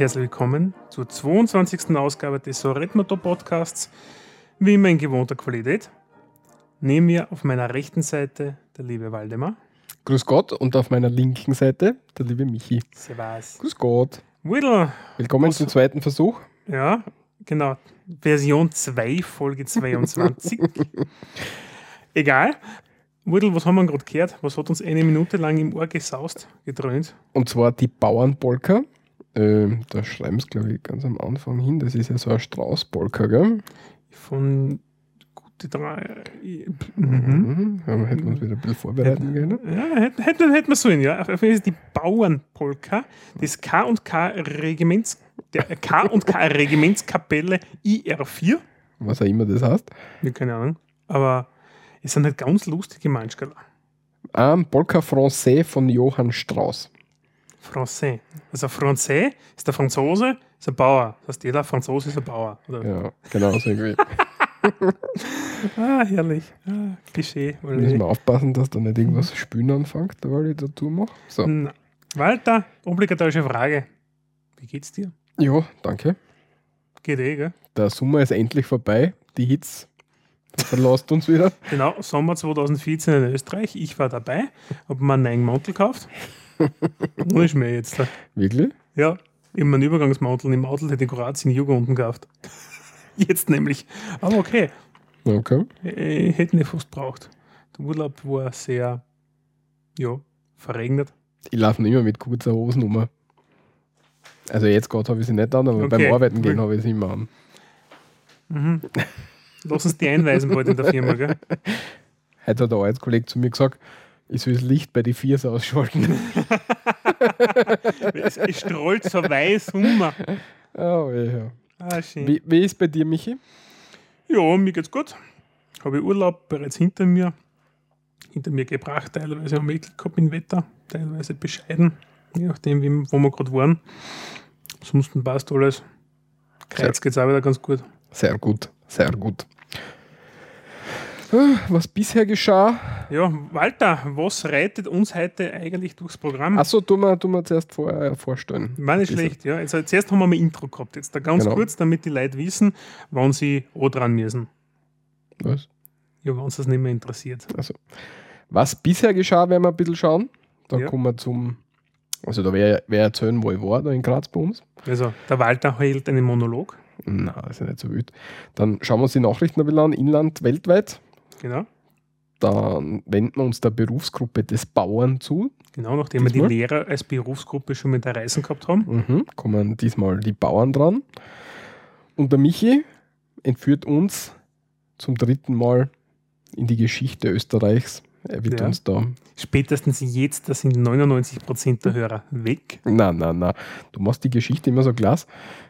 Und herzlich willkommen zur 22. Ausgabe des Soretmoto Podcasts. Wie immer in gewohnter Qualität. Neben mir auf meiner rechten Seite der liebe Waldemar. Grüß Gott und auf meiner linken Seite der liebe Michi. Servus. Grüß Gott. Whittle. Willkommen Was- zum zweiten Versuch. Ja, genau. Version 2, Folge 22. Egal. Whittle, was haben wir gerade gehört? Was hat uns eine Minute lang im Ohr gesaust, gedröhnt? Und zwar die Bauernpolka. Ähm, da schreiben sie, glaube ich, ganz am Anfang hin. Das ist ja so ein Straußpolka, gell? Von gute drei. Mhm. Mhm. Ja, hätten wir uns wieder ein bisschen vorbereiten können. Ja, hätten hätten hätten wir sollen, ja. Auf jeden Fall ist die Bauernpolka des K und K Regiments, der K und K Regimentskapelle IR4. Was auch immer das heißt. Ja, keine Ahnung. Aber es sind halt ganz lustige Manschkerl. Ähm, Polka Français von Johann Strauss. Français. Also Français ist der Franzose, ist ein Bauer. Das heißt, jeder Franzose ist ein Bauer. Oder? Ja, genau so irgendwie. Ah, herrlich. Ah, Klischee. Müssen wir aufpassen, dass da nicht irgendwas spülen anfängt, weil ich da tue mache. So. Na, Walter, obligatorische Frage. Wie geht's dir? Ja, danke. Geht eh, gell? Der Sommer ist endlich vorbei. Die Hitze verlässt uns wieder. Genau, Sommer 2014 in Österreich. Ich war dabei, habe mir einen neuen Mantel gekauft. Ist mir jetzt? Wirklich? Ja, ich mir einen Übergangsmantel im Outlet der Kroatien Yoga unten gekauft. Jetzt nämlich. Aber okay, Okay. ich hätte nicht fast braucht. Der Urlaub war sehr, ja, verregnet. Ich laufe nicht immer mit kurzer Hosen um. Also jetzt gerade habe ich sie nicht an, aber Okay, beim Arbeiten gehen habe ich sie immer an. Mhm. Lass uns die einweisen bald in der Firma, gell? Heute hat ein Arbeitskollege zu mir gesagt, ich soll das Licht bei die Viers ausschalten. Es, es strahlt so weiß um. oh, ja. Ah, schön. wie, wie ist bei dir, Michi? Ja, mir geht's gut. Habe ich Urlaub bereits hinter mir. Hinter mir gebracht, teilweise am Glück gehabt mit Wetter, teilweise bescheiden, je nachdem, wie, wo wir gerade waren. Ansonsten passt alles. Kreuz geht's auch wieder ganz gut. Sehr gut, sehr gut. Was bisher geschah? Ja, Walter, was reitet uns heute eigentlich durchs Programm? Achso, tu mal, tu mal zuerst vor, äh, vorstellen. War nicht schlecht, ja. Also zuerst haben wir mal Intro gehabt. Jetzt da ganz Genau. kurz, damit die Leute wissen, wann sie auch dran müssen. Was? Ja, wenn es das nicht mehr interessiert. Also, was bisher geschah, werden wir ein bisschen schauen. Da Ja. kommen wir zum. Also, da wäre erzählen, wo ich war, da in Graz bei uns. Also, der Walter hält einen Monolog. Na, das ist ja nicht so wild. Dann schauen wir uns die Nachrichten ein bisschen an, Inland, weltweit. Genau. Dann wenden wir uns der Berufsgruppe des Bauern zu. Genau, nachdem wir Diesmal? die Lehrer als Berufsgruppe schon mit der Reisen gehabt haben. Mhm. Kommen diesmal die Bauern dran. Und der Michi entführt uns zum dritten Mal in die Geschichte Österreichs. Er wird Ja. uns da. Spätestens jetzt, da sind 99% der Hörer weg. Na, na, na. Du machst die Geschichte immer so klasse.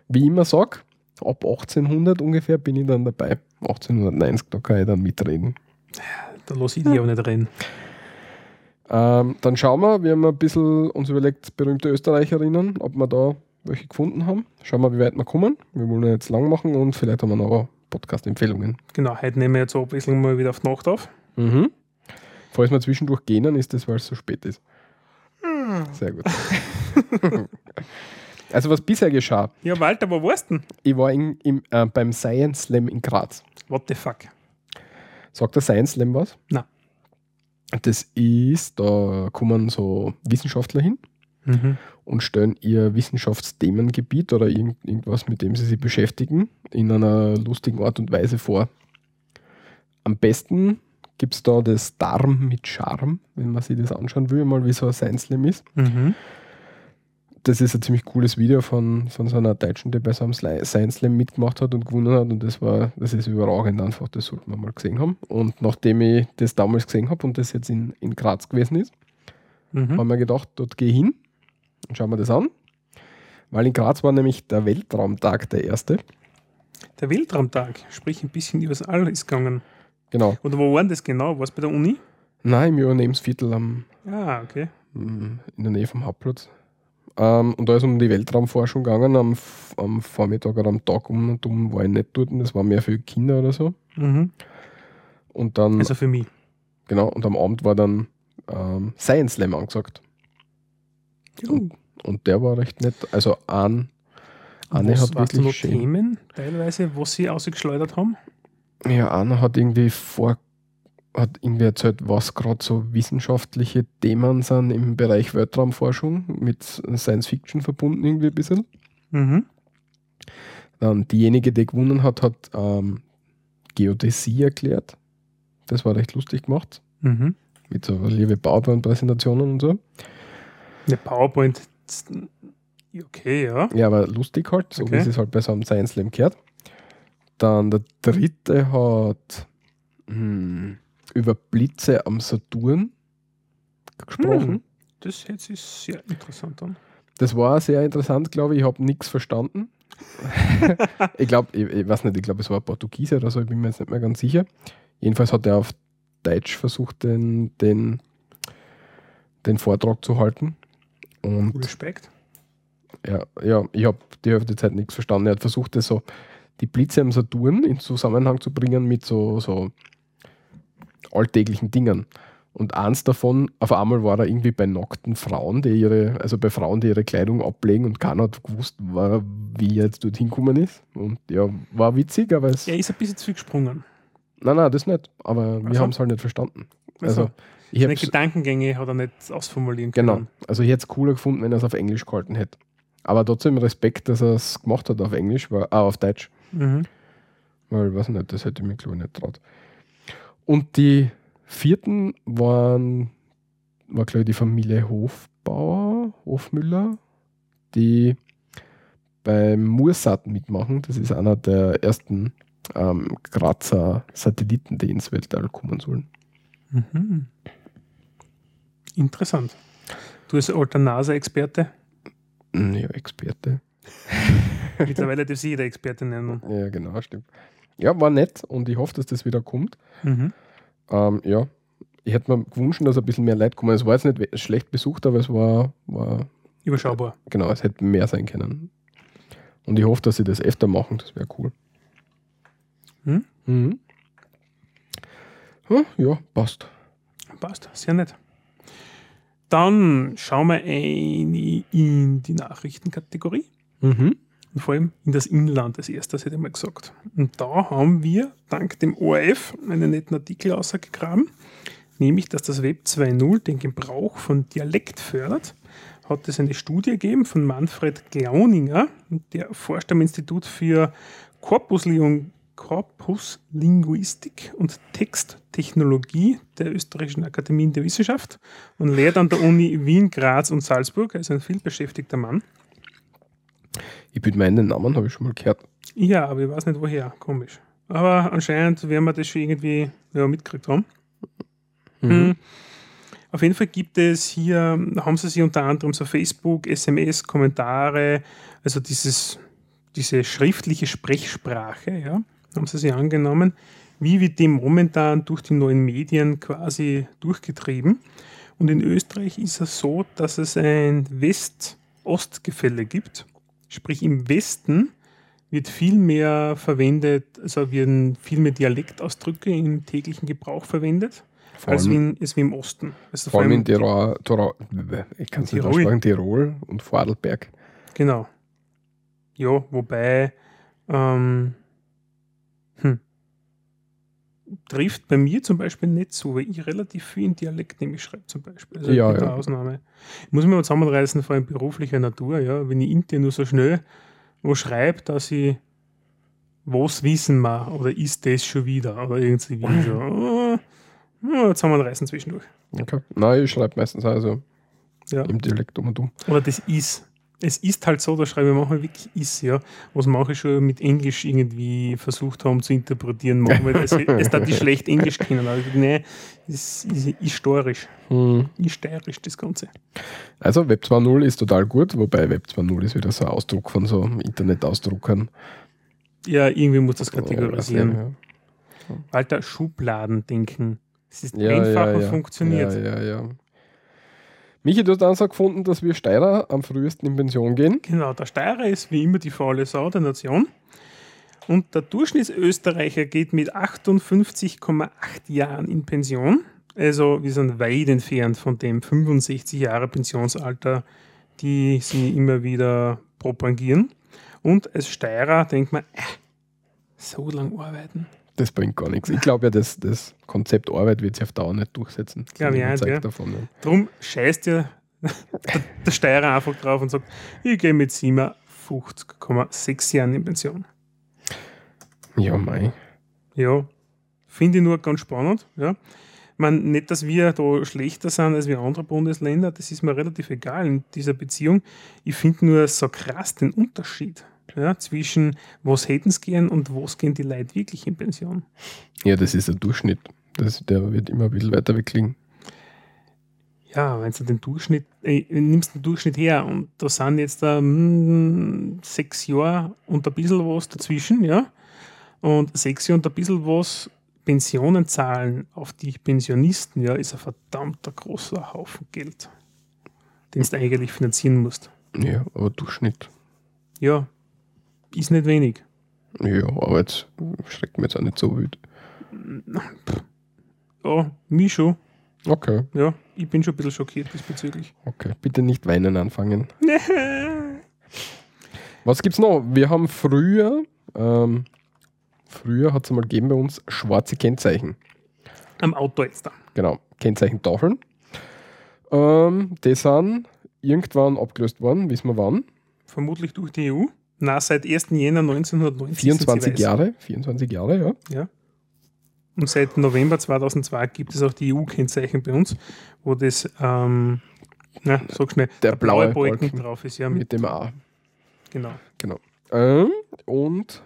Wie ich immer sag, ab 1800 ungefähr bin ich dann dabei. 1890, da kann ich dann mitreden. Da lasse ich die aber nicht rein. Ähm, dann schauen wir, wir haben ein bisschen uns überlegt, berühmte Österreicherinnen, ob wir da welche gefunden haben. Schauen wir, wie weit wir kommen. Wir wollen ja jetzt lang machen und vielleicht haben wir noch Podcast-Empfehlungen. Genau, heute nehmen wir jetzt so Abwechslung mal wieder auf die Nacht auf. Mhm. Falls wir zwischendurch gehen, dann ist das, weil es so spät ist. Sehr gut. also was bisher geschah. Ja, Walter, wo warst du denn? Ich war in, im, äh, beim Science Slam in Graz. What the fuck? Sagt der Science Slam was? Nein. Das ist, da kommen so Wissenschaftler hin Mhm. und stellen ihr Wissenschaftsthemengebiet oder irgend, irgendwas, mit dem sie sich beschäftigen, in einer lustigen Art und Weise vor. Am besten gibt es da das Darm mit Charme, wenn man sich das anschauen will, mal wie so ein Science Slam ist. Mhm. Das ist ein ziemlich cooles Video von, von so einer Deutschen, die bei so einem Science Slam mitgemacht hat und gewonnen hat. Und das war, das ist überragend einfach, das sollte man mal gesehen haben. Und nachdem ich das damals gesehen habe und das jetzt in, in Graz gewesen ist, Mhm. haben wir gedacht, dort gehe ich hin und schauen wir das an. Weil in Graz war nämlich der Weltraumtag der erste. Der Weltraumtag, sprich ein bisschen übers All ist gegangen. Genau. Oder wo war denn das genau? War es bei der Uni? Nein, im Übernehmensviertel am, Ah, okay. mm, in der Nähe vom Hauptplatz. Ähm, und da ist um die Weltraumforschung gegangen, am, am Vormittag oder am Tag um und um war ich nicht dort. Das war mehr für Kinder oder so. Mhm. Und dann, Also für mich. genau, und am Abend war dann ähm, Science Slam angesagt. Ja. Und, und der war recht nett. Also ein Eine was hat wirklich noch schön. Themen teilweise, was sie ausgeschleudert haben? Ja, einer hat irgendwie vor, hat irgendwie erzählt, was gerade so wissenschaftliche Themen sind im Bereich Weltraumforschung mit Science Fiction verbunden irgendwie ein bisschen. Mhm. Dann diejenige, die gewonnen hat, hat ähm, Geodäsie erklärt. Das war recht lustig gemacht. Mhm. Mit so liebe PowerPoint-Präsentationen und so. Eine PowerPoint, okay, ja. Ja, aber lustig halt, so Okay. wie es halt bei so einem Science Slam gehört. Dann der dritte hat hm, über Blitze am Saturn gesprochen. Hm. Das hört sich sehr interessant an. Das war sehr interessant, glaube ich. Ich habe nichts verstanden. ich glaube, ich, ich weiß nicht, ich glaube, es war Portugiese oder so, ich bin mir jetzt nicht mehr ganz sicher. Jedenfalls hat er auf Deutsch versucht, den, den, den Vortrag zu halten. Und Respekt. ja, ja ich habe die Hälfte der Zeit nichts verstanden. Er hat versucht, das so die Blitze am Saturn in Zusammenhang zu bringen mit so, so alltäglichen Dingen. Und eins davon, auf einmal war er irgendwie bei nackten Frauen, die ihre, also bei Frauen, die ihre Kleidung ablegen und keiner hat gewusst, war, wie er jetzt dorthin gekommen ist. Und ja, war witzig, aber es. Er ist ein bisschen zu viel gesprungen. Nein, nein, das nicht. Aber wir Ach so. haben es halt nicht verstanden. Also, Also, ich seine Gedankengänge hat er nicht ausformulieren können. genau. Also, ich hätte es cooler gefunden, wenn er es auf Englisch gehalten hätte. Aber trotzdem Respekt, dass er es gemacht hat auf Englisch, weil, ah, auf Deutsch. Mhm. Weil, weiß nicht, das hätte ich mir, glaube ich, nicht traut. Und die vierten waren, war, glaube ich, die Familie Hofbauer, Hofmüller, die beim Mursat mitmachen. Das ist einer der ersten ähm, Grazer Satelliten, die ins Weltall kommen sollen. Mhm. Interessant. Du als alter NASA-Experte, Hm, Ja, Experte. mittlerweile darf sich jeder Experte nennen. Ja, genau, stimmt. Ja, war nett und ich hoffe, dass das wieder kommt. Mhm. Ähm, ja, ich hätte mir gewünscht, dass ein bisschen mehr Leute kommen. Es war jetzt nicht schlecht besucht, aber es war, war Überschaubar. genau, es hätte mehr sein können. Und ich hoffe, dass sie das öfter machen, das wäre cool. Hm? Mhm. Ja, ja, passt. Passt, sehr nett. Dann schauen wir in die Nachrichtenkategorie Mhm. Und vor allem in das Inland als erstes, hätte ich mal gesagt. Und da haben wir dank dem ORF einen netten Artikel ausgegraben, nämlich, dass das Web 2.0 den Gebrauch von Dialekt fördert. Hat es eine Studie gegeben von Manfred Glauninger, der forscht am Institut für Korpuslinguistik und Texttechnologie der Österreichischen Akademie der Wissenschaft und lehrt an der Uni Wien, Graz und Salzburg. Er ist ein vielbeschäftigter Mann. Ich bin meinen Namen, habe ich schon mal gehört. Ja, aber ich weiß nicht woher. Komisch. Aber anscheinend werden wir das schon irgendwie ja, mitgekriegt haben. Mhm. Auf jeden Fall gibt es hier, haben sie sich unter anderem so Facebook, SMS, Kommentare, also dieses, diese schriftliche Sprechsprache, ja, haben sie sich angenommen. Wie wird dem momentan durch die neuen Medien quasi durchgetrieben? Und in Österreich ist es so, dass es ein West-Ost-Gefälle gibt. Sprich, im Westen wird viel mehr verwendet, also werden viel mehr Dialektausdrücke im täglichen Gebrauch verwendet, Vor als wie, allem, als wie im Osten. Also vor allem in Tirol, Tirol ich kann es nicht aussprechen, Tirol und Vorarlberg. Genau. Ja, wobei ähm, hm, trifft bei mir zum Beispiel nicht so, weil ich relativ viel in Dialekt nämlich schreibe zum Beispiel. Also Ja, ja. Ausnahme. Ich muss mich mal zusammenreißen, vor allem beruflicher Natur, ja. Wenn ich intern nur so schnell wo schreibe, dass ich was wissen wir oder ist das schon wieder oder irgendwie wie so. Ja, zusammenreißen zwischendurch. Okay. Nein, ich schreibe meistens also Ja. im Dialekt um und um. Oder das ist. Es ist halt so, da schreibe ich manchmal wirklich ist, ja. Was manche schon mit Englisch irgendwie versucht haben zu interpretieren. Manchmal, es, es darf die schlecht Englisch kennen. Aber nee, es ist, ist steirisch. Hm. Ist steirisch, das Ganze. Also Web 2.0 ist total gut, wobei Web 2.0 ist wieder so ein Ausdruck von so Internetausdruckern. Ja, irgendwie muss das kategorisieren. ja. Alter, Schubladen denken. Es ist Ja, einfach ja, und ja. funktioniert. Ja, ja, ja. Michi, du hast dann so gefunden, dass wir Steirer am frühesten in Pension gehen. Genau, der Steirer ist wie immer die faule Sau der Nation. Und der Durchschnittsösterreicher geht mit 58,8 Jahren in Pension. Also wir sind weit entfernt von dem 65 Jahre Pensionsalter, die sie immer wieder propagieren. Und als Steirer denkt man, äh, so lange arbeiten. Das bringt gar nichts. Ich glaube ja, das, das Konzept Arbeit wird sich auf Dauer nicht durchsetzen. Glaube ich auch nicht, ja. davon. Ja. Drum scheißt ja der, der Steirer einfach drauf und sagt, ich gehe mit 57,6 Jahren in Pension. Ja, mei. Ja, finde ich nur ganz spannend. Ja. Ich meine, nicht, dass wir da schlechter sind als wir andere Bundesländer, das ist mir relativ egal in dieser Beziehung. Ich finde nur so krass den Unterschied ja, zwischen was hätten sie gern und was gehen die Leute wirklich in Pension. Ja, das ist ein Durchschnitt. Das, der wird immer ein bisschen weiter weglegen. Ja, wenn du den Durchschnitt, äh, nimmst den Durchschnitt her und da sind jetzt ähm, sechs Jahre und ein bisschen was dazwischen, ja. Und sechs Jahre und ein bisschen was Pensionen zahlen auf die Pensionisten, ja, ist ein verdammter großer Haufen Geld, den du eigentlich finanzieren musst. Ja, aber Durchschnitt. Ja, ist nicht wenig. Ja, aber jetzt schreckt mir jetzt auch nicht so wild. Ja, mich schon. Okay, Ja, ich bin schon ein bisschen schockiert diesbezüglich. okay. Bitte nicht weinen anfangen. Was gibt's noch? Wir haben früher, ähm, früher hat es mal gegeben bei uns schwarze Kennzeichen. Am Auto jetzt da. Genau, Kennzeichentafeln. Ähm, die sind irgendwann abgelöst worden, wissen wir wann. Vermutlich durch die EU. Na, seit 1. Jänner 1990. sind sie 24 weiß. Jahre, 24 Jahre, ja. Ja. Und seit November 2002 gibt es auch die EU-Kennzeichen bei uns, wo das, ähm, na, sag schnell, Der blaue Balken, Balken drauf ist. Ja, mit, Mit dem A. genau. Ähm, und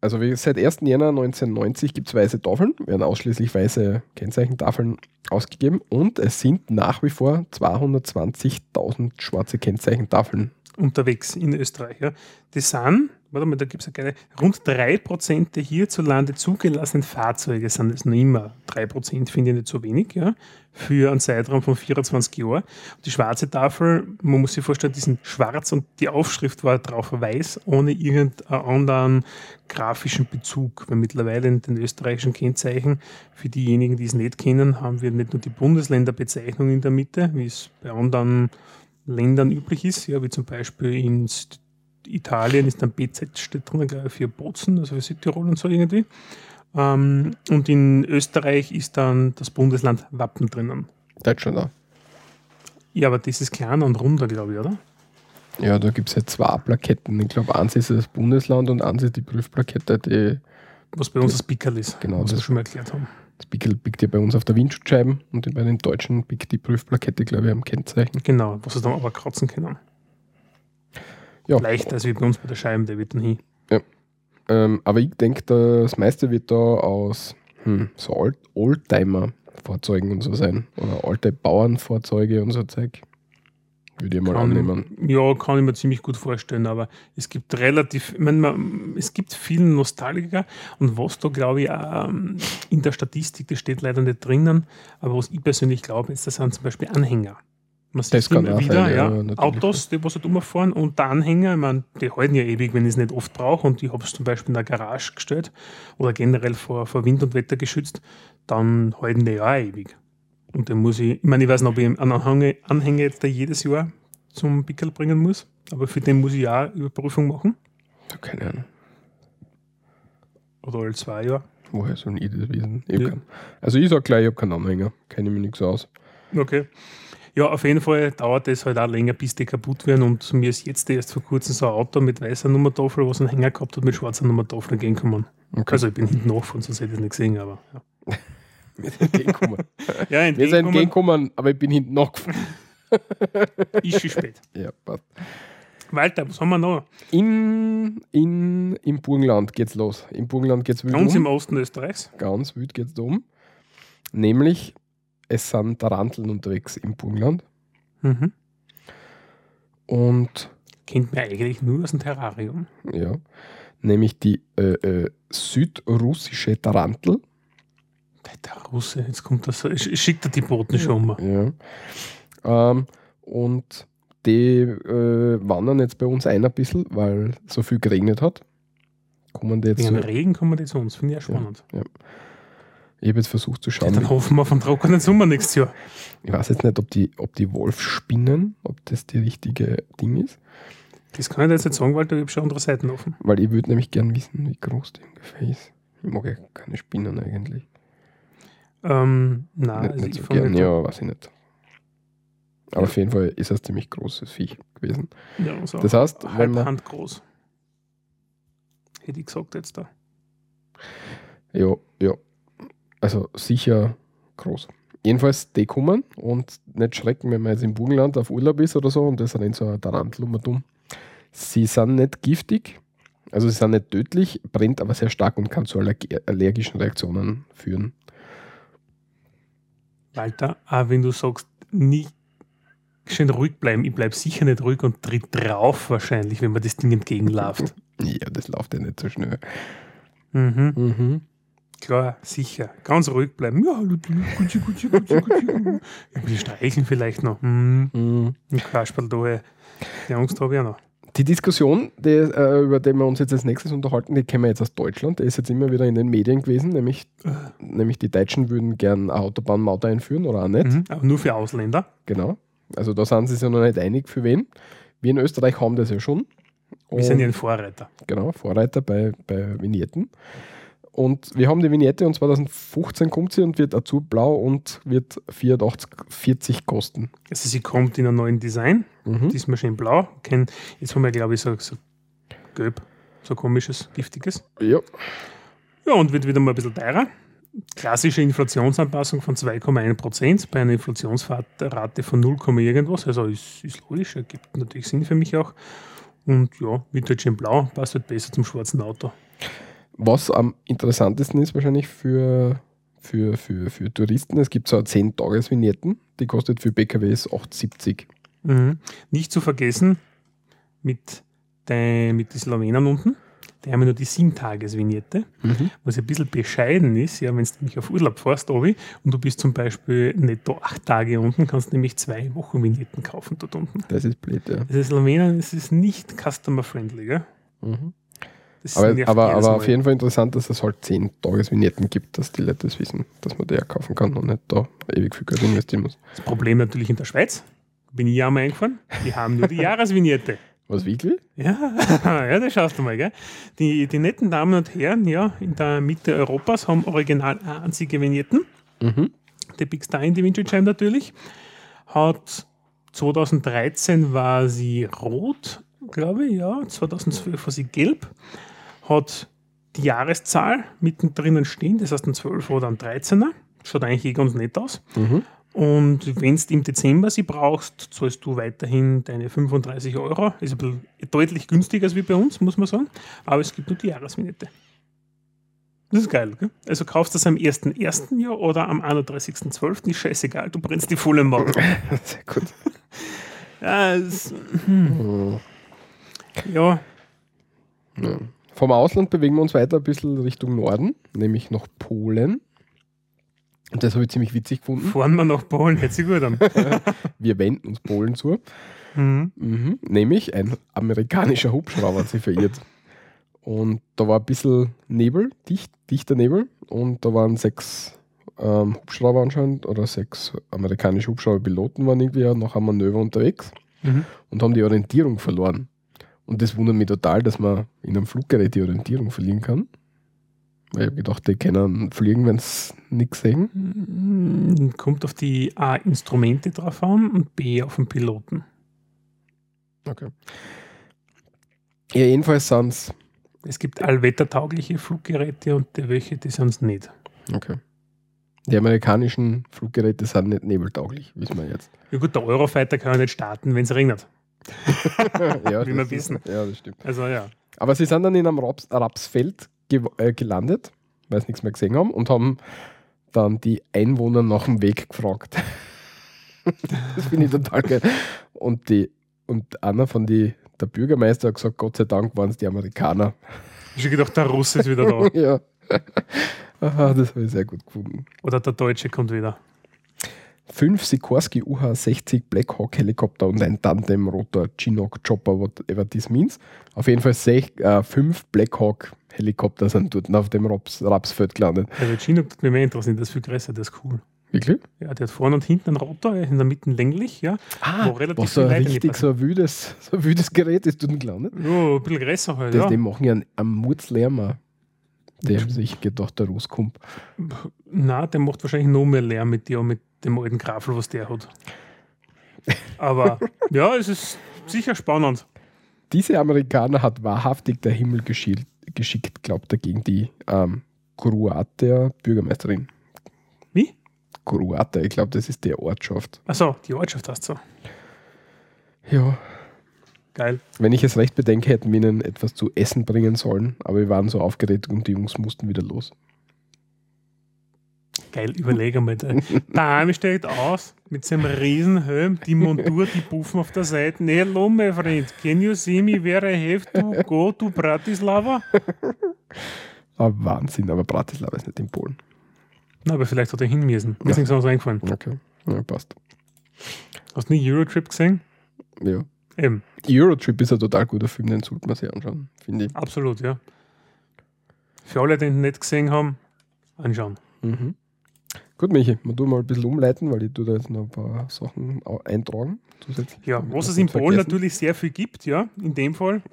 also wie seit 1. Jänner 1990 gibt es weiße Tafeln, werden ausschließlich weiße Kennzeichentafeln ausgegeben und es sind nach wie vor 220.000 schwarze Kennzeichentafeln. Unterwegs in Österreich. Ja. Das sind, warte mal, da gibt es eine geile, rund 3% der hierzulande zugelassenen Fahrzeuge sind es noch immer. 3% finde ich nicht so wenig, ja, für einen Zeitraum von 24 Jahren. Die schwarze Tafel, man muss sich vorstellen, die sind schwarz und die Aufschrift war drauf weiß, ohne irgendeinen anderen grafischen Bezug. Weil mittlerweile in den österreichischen Kennzeichen, für diejenigen, die es nicht kennen, haben wir nicht nur die Bundesländerbezeichnung in der Mitte, wie es bei anderen Ländern üblich ist, ja, wie zum Beispiel in Italien ist dann BZ steht ich, für Bozen, also für Südtirol und so irgendwie. Ähm, und in Österreich ist dann das Bundesland Wappen drinnen. Deutschland auch. Ja, aber das ist kleiner und runder, glaube ich, oder? Ja, da gibt es ja zwei Plaketten. Ich glaube, eins ist das Bundesland und eins ist die Prüfplakette. Die, Was bei uns das Pickerl ist, Genau, was wir das- schon mal erklärt haben. Das Pickel biegt ja bei uns auf der Windschutzscheiben und bei den Deutschen biegt die Prüfplakette, glaube ich, am Kennzeichen. Genau, was sie dann aber kratzen können. Ja, Leichter als wie bei uns bei der Scheibe, der wird dann hin. Ähm, aber ich denke, das meiste wird da aus hm, so Old Oldtimer-Fahrzeugen und so sein. Oder alte Bauernfahrzeuge und so Zeug. Würde ich mal Kann- annehmen. Ja, kann ich mir ziemlich gut vorstellen, aber es gibt relativ, ich meine, man, es gibt viele Nostalgiker und was da glaube ich ähm, in der Statistik, das steht leider nicht drinnen, aber was ich persönlich glaube, ist, das sind zum Beispiel Anhänger. Man sieht Das kann immer wieder, sein, ja, ja. Autos, die was halt umfahren und der Anhänger, ich meine, die halten ja ewig, wenn ich es nicht oft brauche und ich habe es zum Beispiel in der Garage gestellt oder generell vor, vor Wind und Wetter geschützt, dann halten die ja auch ewig. Und dann muss ich, ich meine, ich weiß nicht, ob ich einen Anhänger, Anhänger jetzt da jedes Jahr zum Pickel bringen muss, aber für den muss ich ja auch Überprüfung machen. Keine Ahnung. Oder alle zwei Jahre. Woher soll ich das wissen? Ich Ja. keinen- Also ich sage gleich, ich habe keinen Anhänger. Kenne ich mir nichts aus. Okay. Ja, auf jeden Fall dauert es halt auch länger, bis die kaputt werden. Und mir ist jetzt erst vor kurzem so ein Auto mit weißer Nummertafel, was einen Hänger gehabt hat, mit schwarzer Nummertafel gehen kann. Okay. Also ich bin hinten nachgefahren, sonst hätte ich es nicht gesehen, aber ja. wir sind entgegengekommen. Ja, wir sind entgegenkommen entgegengekommen, aber ich bin hinten nachgefahren. ist schon spät. Ja, passt. Walter, was haben wir noch? In, in, Im Burgenland geht's los. Im Burgenland geht's wild Ganz um. im Osten Österreichs. Ganz wild geht's da um. Nämlich, es sind Taranteln unterwegs im Burgenland. Mhm. Und Kennt man eigentlich nur aus dem Terrarium. ja, nämlich die äh, äh, südrussische Tarantel. Der Russe, jetzt kommt das Schickt er die Boten schon mal. Ja. Ähm, und die äh, wandern jetzt bei uns ein ein bisschen, weil so viel geregnet hat. Kommen die jetzt Wegen dem Regen kommen die zu uns. Finde ich ja spannend. ich habe jetzt versucht zu Ja, schauen. dann hoffen wir vom trockenen Sommer nächstes Jahr. Ich weiß jetzt nicht, ob die, ob die Wolfsspinnen, ob das die richtige Ding ist. Das kann ich dir jetzt nicht sagen, weil du habe schon andere Seiten offen. Weil ich würde nämlich gern wissen, wie groß die ungefähr ist. Ich mag ja keine Spinnen eigentlich. Ähm, nein, nicht also nicht ich so gern, ja, weiß ich nicht. Aber auf jeden Fall ist das ziemlich großes Viech gewesen. Ja, so Das heißt, wenn man- Hand groß. Hätte ich gesagt jetzt da. Ja, ja. Also sicher groß. Jedenfalls die kommen und nicht schrecken, wenn man jetzt im Burgenland auf Urlaub ist oder so und das rennt so ein Tarantel dumm. Sie sind nicht giftig, also sie sind nicht tödlich, brennt aber sehr stark und kann zu allerg- allergischen Reaktionen führen. Walter, auch wenn du sagst, nie schön ruhig bleiben, ich bleibe sicher nicht ruhig und tritt drauf wahrscheinlich, wenn man das Ding entgegenläuft. Ja, das läuft ja nicht so schnell. mhm. Mhm. Klar, sicher. Ganz ruhig bleiben. Ja, Gucci, Gucci, Gucci, Gucci. Ein bisschen streicheln vielleicht noch. Hm, Mhm. ein Kasperl da. Die Angst habe ich auch noch. Die Diskussion, die, äh, über die wir uns jetzt als nächstes unterhalten, die kennen wir jetzt aus Deutschland. Die ist jetzt immer wieder in den Medien gewesen, nämlich, nämlich die Deutschen würden gern eine Autobahnmaut einführen oder auch nicht. Mhm. Aber nur für Ausländer. Genau. Also da sind sie sich ja noch nicht einig, für wen. Wir in Österreich haben das ja schon. Wir sind ja Und- ein Vorreiter. genau, Vorreiter bei, bei Vignetten. Und wir haben die Vignette und 2015 kommt sie und wird azurblau und wird 84,40 kosten. Also sie kommt in einem neuen Design. Mhm. Die ist mir schön blau. Jetzt haben wir, glaube ich, so, so gelb, so komisches, giftiges. Ja, Ja, und wird wieder mal ein bisschen teurer. Klassische Inflationsanpassung von 2,1 Prozent bei einer Inflationsrate von 0, irgendwas. Also ist, ist logisch, ergibt natürlich Sinn für mich auch. Und ja, wird halt schön blau, passt halt besser zum schwarzen Auto. Was am interessantesten ist wahrscheinlich für, für, für, für Touristen, es gibt so 10-Tages-Vignetten, die kostet für PKWs 8,70. Mhm. Nicht zu vergessen mit, den, mit den Slowenern unten. Die haben ja nur die 7-Tages-Vignette. Mhm. Was ein bisschen bescheiden ist, ja, wenn du nämlich auf Urlaub fährst, Obi, und du bist zum Beispiel netto acht Tage unten, kannst du nämlich zwei Wochen Vignetten kaufen dort unten. Das ist blöd, ja. Also Slowenien, es ist nicht customer-friendly, gell? Mhm. Das Aber, aber, aber auf jeden Fall interessant, dass es halt 10-Tages-Vignetten gibt, dass die Leute das wissen, dass man die ja kaufen kann und nicht da ewig viel Geld investieren muss. Das Problem natürlich in der Schweiz, bin ich ja mal eingefahren, die haben nur die Jahresvignette. Was, wirklich? Ja, ja, das schaust du mal, gell? Die, die netten Damen und Herren, ja, in der Mitte Europas haben original einzige Vignetten. Mhm. Der Big Star in die Windschutzscheibe natürlich. Hat 2013 war sie rot, glaube ich, ja. 2012 war sie gelb. Hat die Jahreszahl mittendrin stehen, das heißt ein 12 oder ein 13er. Schaut eigentlich eh ganz nett aus. Mhm. Und wenn du im Dezember sie brauchst, zahlst du weiterhin deine 35 Euro. Ist ein bisschen deutlich günstiger als wie bei uns, muss man sagen. Aber es gibt nur die Jahresvignette. Das ist geil, gell? Also kaufst du das am 1.1. Jahr oder am 31.12. ist scheißegal, du brennst die volle Maul. Sehr gut. ja, es, Mhm. ja, Ja. Vom Ausland bewegen wir uns weiter ein bisschen Richtung Norden, nämlich nach Polen. Und das habe ich ziemlich witzig gefunden. fahren wir nach Polen, hört sich gut an. Wir wenden uns Polen zu. Mhm. Mhm. Nämlich ein amerikanischer Hubschrauber hat sich verirrt. Und da war ein bisschen Nebel, dicht, dichter Nebel. Und da waren sechs ähm, Hubschrauber anscheinend oder sechs amerikanische Hubschrauberpiloten waren irgendwie nach einem Manöver unterwegs Mhm. und haben die Orientierung verloren. Und das wundert mich total, dass man in einem Fluggerät die Orientierung verlieren kann. Weil ich habe gedacht, die können fliegen, wenn sie nichts sehen. Mhm. Kommt auf die A, Instrumente drauf an und B, auf den Piloten. Okay. Ja, jedenfalls sind es. Es gibt allwettertaugliche Fluggeräte und die welche, die sind es nicht. Okay. Die amerikanischen Fluggeräte sind nicht nebeltauglich, wissen wir jetzt. Ja gut, der Eurofighter kann ja nicht starten, wenn es regnet. Ja, Wie wir das- wissen. Ja, das stimmt. Also ja. Aber sie sind dann in einem Raps Rapsfeld ge äh, gelandet, weil sie nichts mehr gesehen haben und haben dann die Einwohner nach dem Weg gefragt. das finde ich total geil. Und, die, und einer von die, der Bürgermeister hat gesagt, Gott sei Dank waren es die Amerikaner. Ich habe gedacht, der Russe ist wieder da. ja. Aha, das habe ich sehr gut gefunden. Oder der Deutsche kommt wieder. Fünf Sikorsky UH-60 Blackhawk Helikopter und ein Tandem-Rotor Chinook Chopper, whatever this means. Auf jeden Fall sech, äh, fünf Blackhawk Helikopter sind dort auf dem Raps, Rapsfeld gelandet. Also Chinook tut mir mehr interessieren, das ist viel größer, das ist cool. Wirklich? Ja, der hat vorne und hinten einen Rotor, in der Mitte länglich, ja. Ah, Wo relativ was so ein richtig so ein wüdes, so ein wüdes Gerät ist, Clown, nicht? Ja, ein bisschen größer halt, Das, ja. Die machen ja einen, einen Mutzlärm haben sich gedacht, der rauskommt. Nein, der macht wahrscheinlich noch mehr Lärm mit dir und mit dem alten Grafel, was der hat. Aber ja, es ist sicher spannend. Diese Amerikaner hat wahrhaftig der Himmel geschickt, geschickt glaubt er, gegen die ähm, Croatia Bürgermeisterin. Wie? Croatia, ich glaube, das ist die Ortschaft. Achso, die Ortschaft hast du. Ja, Geil. wenn ich es recht bedenke, hätten wir ihnen etwas zu essen bringen sollen, aber wir waren so aufgeregt und die Jungs mussten wieder los. Geil, überleg einmal. Der Arme steigt aus mit seinem Riesenhelm, die Montur, die Puffen auf der Seite. Nee, hello, my friend. Can you see me where I have to go to Bratislava? Aber Wahnsinn, aber Bratislava ist nicht in Polen. Na, aber vielleicht hat er hin müssen. Mir ist nichts anderes eingefallen. Okay, ja, passt. Hast du nie Eurotrip gesehen? Ja. Eben, Eurotrip ist ein total guter Film, den sollte man sich anschauen, finde ich. absolut, ja. Für alle, die ihn nicht gesehen haben, anschauen. Mhm. Gut, Michi, wir tun mal ein bisschen umleiten, weil ich tue da jetzt noch ein paar Sachen eintragen. Zusätzlich. Ja, was es in Polen vergessen. natürlich sehr viel gibt, ja, in dem Fall.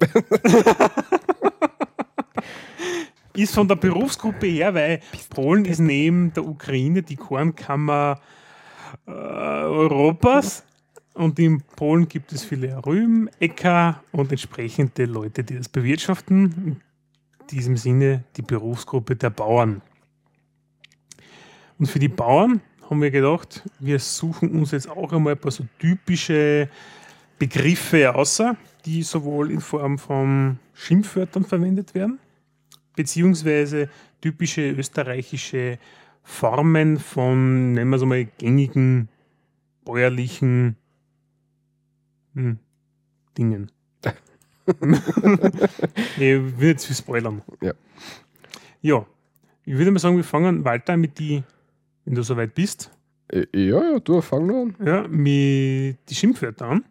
ist von der Berufsgruppe her, weil Polen ist neben der Ukraine die Kornkammer äh, Europas. Und in Polen gibt es viele Rüben, Äcker und entsprechende Leute, die das bewirtschaften. In diesem Sinne die Berufsgruppe der Bauern. Und für die Bauern haben wir gedacht, wir suchen uns jetzt auch einmal ein paar so typische Begriffe außer, die sowohl in Form von Schimpfwörtern verwendet werden, beziehungsweise typische österreichische Formen von, nennen wir es einmal, gängigen bäuerlichen hm, Dingen. ich will jetzt viel spoilern. Ja. Ja, ich würde mal sagen, wir fangen Walter mit die, wenn du soweit bist, Äh, Ja, ja, du fang nur an. ja, mit die Schimpfwörter an.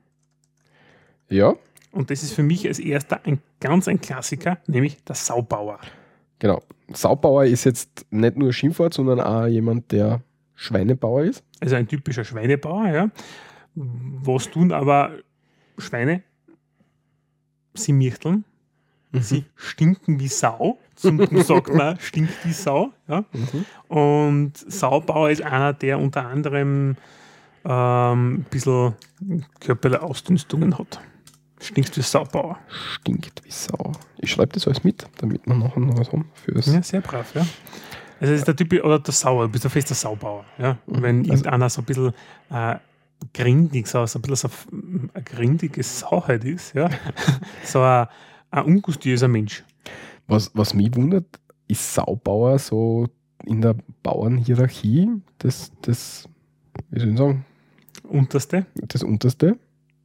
Ja, Und das ist für mich als erster ein ganz ein Klassiker, nämlich der Saubauer. genau. Saubauer ist jetzt nicht nur Schimpfwort, sondern auch jemand, der Schweinebauer ist. Also ein typischer Schweinebauer, ja. Was tun aber Schweine? Sie mirteln, sie stinken wie Sau. Zum sagt man, stinkt wie Sau. Ja. Mhm. Und Saubauer ist einer, der unter anderem ähm, ein bisschen körperliche Ausdünstungen hat. Stinkst wie Saubauer. Stinkt wie Sau. Ich schreibe das alles mit, damit wir nachher noch was haben fürs. Ja, sehr brav, ja. Also ist der Typ, oder der Sauer, du bist ein fester Saubauer. Ja? Mhm. Wenn Also- irgendeiner so ein bisschen äh, grindig, so, so ein bisschen so eine grindige Sauheit ist, ja. so ein, ein ungustiöser Mensch. Was, was mich wundert, ist Saubauer so in der Bauernhierarchie das, das, wie soll ich sagen, Unterste. das unterste?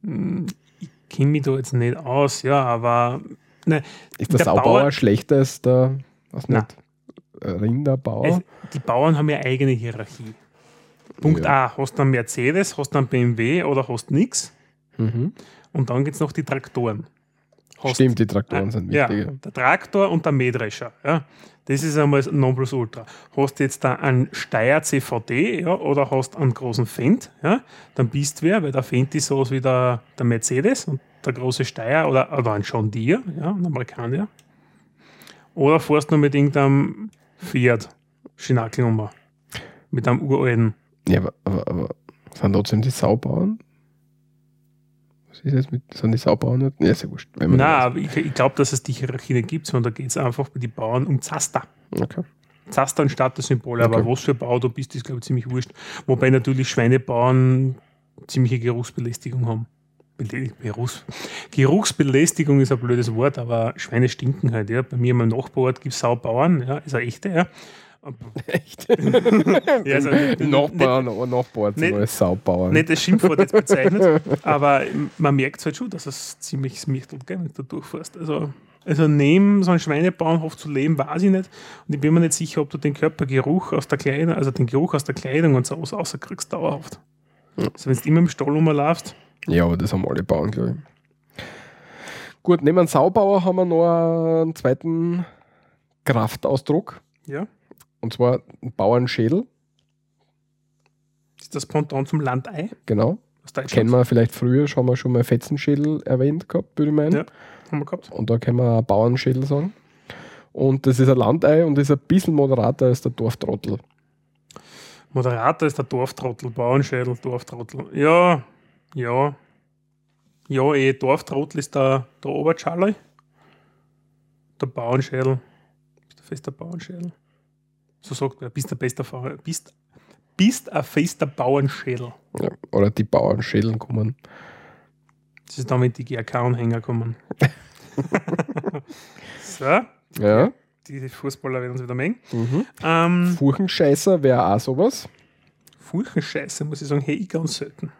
Hm, Ich kenne mich da jetzt nicht aus, ja, aber ne, Ist der, Der Saubauer Bauer- schlechter als der, was nicht, Rinderbauer? es, die Bauern haben ja eigene Hierarchie. Punkt Ja. A, hast du einen Mercedes, hast du einen BMW oder hast nichts. Mhm. Und dann gibt es noch die Traktoren. Hast Stimmt, die Traktoren sind Ja, wichtiger. der Traktor und der Mähdrescher. Ja. Das ist einmal das Nonplusultra. Hast du jetzt da einen Steyr CVD ja, oder hast einen großen Fendt, ja, dann bist du wer, weil der Fendt ist sowas wie der, der Mercedes und der große Steyr oder, oder ein John Deere, ja, ein Amerikaner. Oder fährst du mit irgendeinem Fiat Schinackelnummer. Mit einem uralten. Ja, aber, aber, aber sind trotzdem die Saubauern? Was ist jetzt mit, sind die Saubauern nicht? Ja, ja wurscht. Nein, aber ich, ich glaube, dass es die Hierarchie nicht gibt, sondern da geht es einfach bei den Bauern um Zaster. Okay. Zaster ein Statussymbol, aber Okay. was für Bauer du bist, ist, glaube ich, ziemlich wurscht. Wobei natürlich Schweinebauern ziemliche Geruchsbelästigung haben. Geruchs Geruchsbelästigung ist ein blödes Wort, aber Schweine stinken halt. Ja. Bei mir meinem Nachbarort gibt es Saubauern, ja, ist eine echte. Ja. Echt? Ja, also nicht- Nachbar, Nachbar nicht- sind alles Saubauern. Nicht als Schimpfwort jetzt bezeichnet, aber man merkt halt schon, dass es ziemlich smichtelt, gell, wenn du da durchfährst. Also, also neben so einem Schweinebauernhof zu leben, weiß ich nicht. Und ich bin mir nicht sicher, ob du den Körpergeruch aus der Kleidung, also den Geruch aus der Kleidung und so aus rauskriegst dauerhaft. Also wenn du immer im Stall rumlaufst, Ja, aber das haben alle Bauern, glaube ich. Gut, neben einem Saubauer haben wir noch einen zweiten Kraftausdruck. ja, Und zwar einen Bauernschädel. ist das Pendant zum Landei Genau. Kennen wir vielleicht früher, schon mal schon mal Fetzenschädel erwähnt gehabt, würde ich meinen. Ja. Haben wir gehabt. Und da können wir auch Bauernschädel sagen. Und das ist ein Landei und ist ein bisschen moderater als der Dorftrottel. Moderator ist der Dorftrottel, Bauernschädel, Dorftrottel. Ja, ja. Ja, eh, Dorftrottel ist der, der Obercharlie. Der Bauernschädel. Bist du fester Bauernschädel? So sagt er, bist der bester Fahrer, bist, bist ein fester Bauernschädel. Ja. Oder die Bauernschädel kommen. Das ist damit die GRK-Anhänger kommen. so, Ja. die Fußballer werden uns wieder mengen. Mhm. Ähm, Furchenscheißer wäre auch sowas. Furchenscheiße, muss ich sagen, hey, ich ganz selten.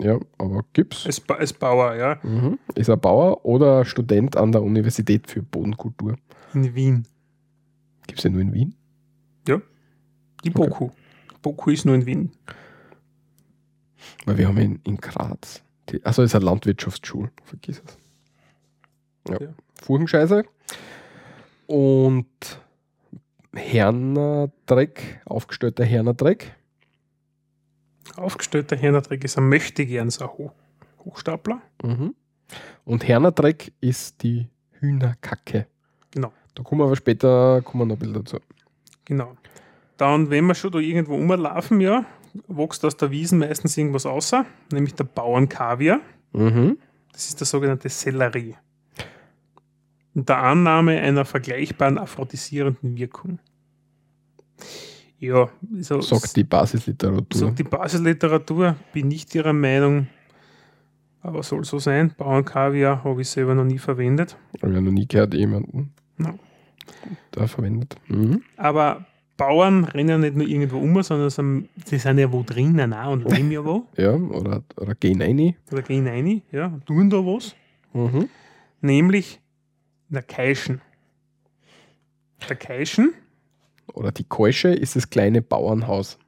Ja, aber gibt's. Als, ba als Bauer, ja, Mhm. Ist ein Bauer oder Student an der Universität für Bodenkultur. in Wien. Gibt es ja nur in Wien? Die Boku. Boku ist nur in Wien. Weil wir haben in, in Graz. Die, also ist eine Landwirtschaftsschule, vergiss es. Ja. Ja. Furchenscheiße. Und Hernerdreck, aufgestellter Hernerdreck. Aufgestellter Hernerdreck ist ein möchtegern so Hochstapler. Mhm. Und Hernerdreck ist die Hühnerkacke. Genau. Da kommen wir aber später kommen wir noch ein bisschen dazu. Genau. Dann, wenn wir schon da irgendwo rumlaufen, ja, wächst aus der Wiesen meistens irgendwas außer, nämlich der Bauernkaviar. Mhm. Das ist der sogenannte Sellerie. Und der Annahme einer vergleichbaren aphrodisierenden Wirkung. Ja, so, Sagt die Basisliteratur. sagt die Basisliteratur, bin nicht ihrer Meinung, aber soll so sein. Bauernkaviar habe ich selber noch nie verwendet. Habe ich ja noch nie gehört, jemanden No. Da verwendet. Mhm. Aber Bauern rennen ja nicht nur irgendwo um, sondern sie sind ja wo drinnen auch und leben ja wo. Ja, oder, oder gehen rein. Oder gehen rein, ja, und tun da was. Mhm. Nämlich in der Keischen. Der Keischen, Oder die Keusche ist das kleine Bauernhaus.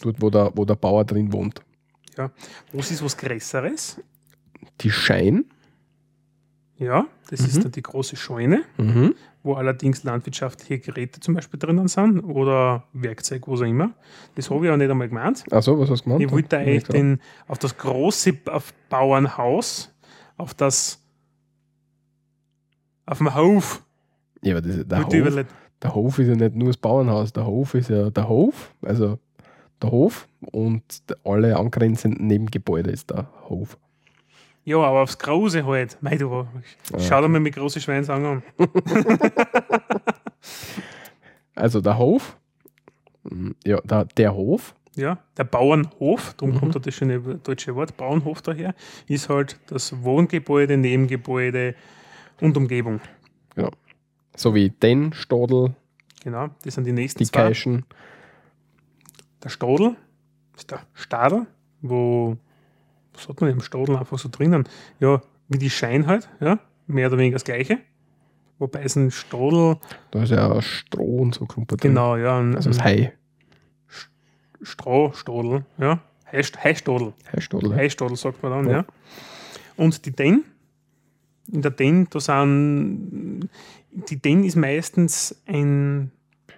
Dort, wo der, wo der Bauer drin wohnt. was ist was Größeres? Die Schein. Ja, das Mhm. ist dann die große Scheune, Mhm. wo allerdings landwirtschaftliche Geräte zum Beispiel drinnen sind oder Werkzeug, was auch immer. Das habe ich auch nicht einmal gemeint. Achso, was hast du gemeint? Ich wollte eigentlich den, auf das große auf Bauernhaus, auf das, auf dem Hof, Ja, aber das ist der, Hof, der Hof ist ja nicht nur das Bauernhaus. Der Hof ist ja der Hof, also der Hof und alle angrenzenden Nebengebäude ist der Hof. Ja, aber aufs Große halt. Mei, du, schau dir mal mit großen Schweinsang an. Also der Hof, ja, der, der Hof, Ja, der Bauernhof, darum Mhm. kommt da das schöne deutsche Wort Bauernhof daher, ist halt das Wohngebäude, Nebengebäude und Umgebung. so wie den Stadel, Genau, das sind die nächsten die zwei. Keischen. Der Stadel ist der Stadel, wo, was hat man im Stadel einfach so drinnen? Ja, wie die Schein halt, ja, mehr oder weniger das Gleiche. Wobei es ein Stadel, Da ist ja Stroh und so Klumpert drin. genau, ja, ein, Also das ein Hai. Strohstadel, ja, Heist- Heistadel. Hai-Stadel. ja. Heistadel sagt man dann, Ja. ja. Und die Den, in der Den, da sind, die Den ist meistens ein,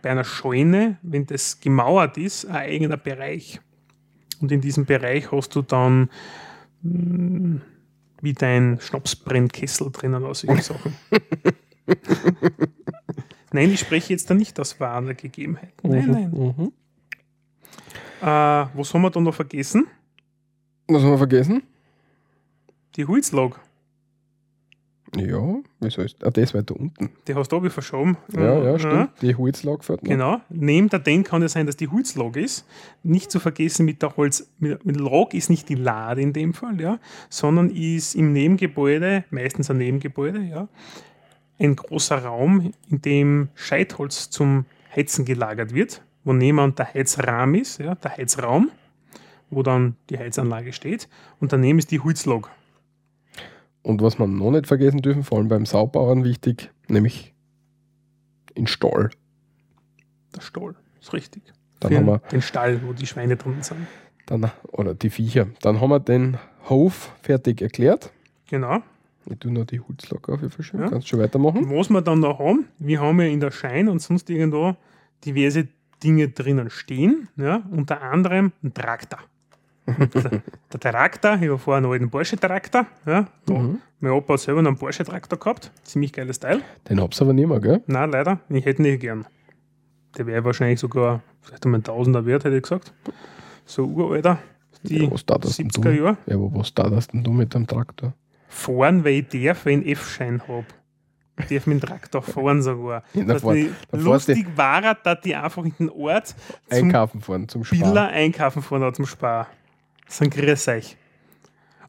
bei einer Scheune, wenn das gemauert ist, ein eigener Bereich. Und in diesem Bereich hast du dann wie dein Schnapsbrennkessel drinnen aus solchen Sachen. nein, ich spreche jetzt da nicht aus wahrer Gegebenheit. Nein, Mhm, nein. Mhm. Äh, was haben wir da noch vergessen? Was haben wir vergessen? Die Holzlage. Ja, wieso ist ah, das weiter unten? Die hast du aber verschoben. Ja, ja, stimmt. Die Holzlage fährt noch. Genau. Neben der Den kann es sein, dass die Holzlage ist. Nicht zu vergessen mit der Holz. Mit, mit Log ist nicht die Lade in dem Fall, ja, sondern ist im Nebengebäude, meistens ein Nebengebäude, ja, ein großer Raum, in dem Scheitholz zum Heizen gelagert wird, wo nebenan der Heizrahmen ist, ja, der Heizraum, wo dann die Heizanlage steht. Und daneben ist die Holzlage. Und was man noch nicht vergessen dürfen, vor allem beim Saubauern wichtig, nämlich in Stall. Der Stall. Ist richtig. Dann Für haben wir den Stall, wo die Schweine drin sind. dann, oder die Viecher. Dann haben wir den Hof fertig erklärt. Genau. Ich tue noch die Holzlage auf, ich verstehe. Ja. Kannst schon weitermachen. Was wir dann noch haben, wir haben ja in der Schein und sonst irgendwo diverse Dinge drinnen stehen, ja, unter anderem ein Traktor. Der, der Traktor, ich war vorher einen alten Porsche-Traktor. Ja, Mhm. Mein Opa hat selber noch einen Porsche-Traktor gehabt. Ziemlich geiles Teil. Den hab's aber nicht mehr, gell? Nein, leider. Ich hätte nicht gern. Der wäre wahrscheinlich sogar vielleicht um ein Tausender wert, hätte ich gesagt. So uralter. Die Ja, was da das denn 70er du? Jahre. Ja, aber was da das denn du mit dem Traktor? Fahren, weil ich darf, wenn ich F-Schein habe. Ich darf mit dem Traktor fahren sogar. Ja, da Das fahr- die- da fährst du- lustig war er, dass die einfach in den Ort Einkaufen fahren zum Biller Sparen. einkaufen fahren zum Spar. Ein Grüß euch.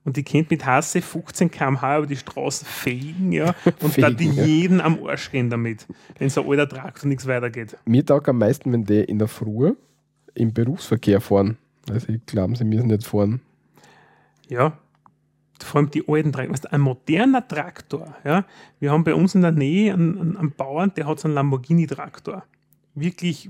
Und die kennt mit Hasse 15 km/h über die Straßen fegen, ja, und da die ja. jeden am Arsch gehen damit, wenn so ein alter Traktor nichts weitergeht. Mir taugt am meisten, wenn die in der Früh im Berufsverkehr fahren. Also ich glaube, sie müssen nicht fahren. Ja, vor allem die alten Traktoren. Weißt Ein moderner Traktor. Ja? Wir haben bei uns in der Nähe einen, einen, einen Bauern, der hat so einen Lamborghini-Traktor. Wirklich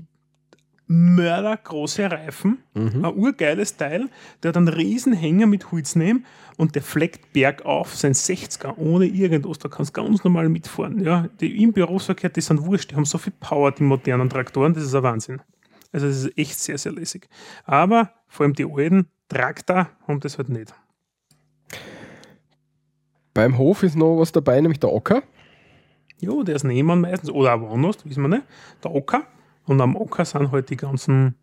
mördergroße Reifen, Mhm. ein urgeiles Teil. Der hat einen riesen Hänger mit Holz nehmen und der fleckt bergauf sein 60er ohne irgendwas. Da kannst du ganz normal mitfahren. Ja? Die im Berufsverkehr, die sind wurscht, die haben so viel Power, die modernen Traktoren, das ist ein Wahnsinn. Also das ist echt sehr, sehr lässig. Aber vor allem die alten Traktor haben das halt nicht. Beim Hof ist noch was dabei, nämlich der Ocker. Jo, der ist Nehmann meistens oder auch woanders, wissen wir nicht. Der Ocker. Und am Ocker sind halt die ganzen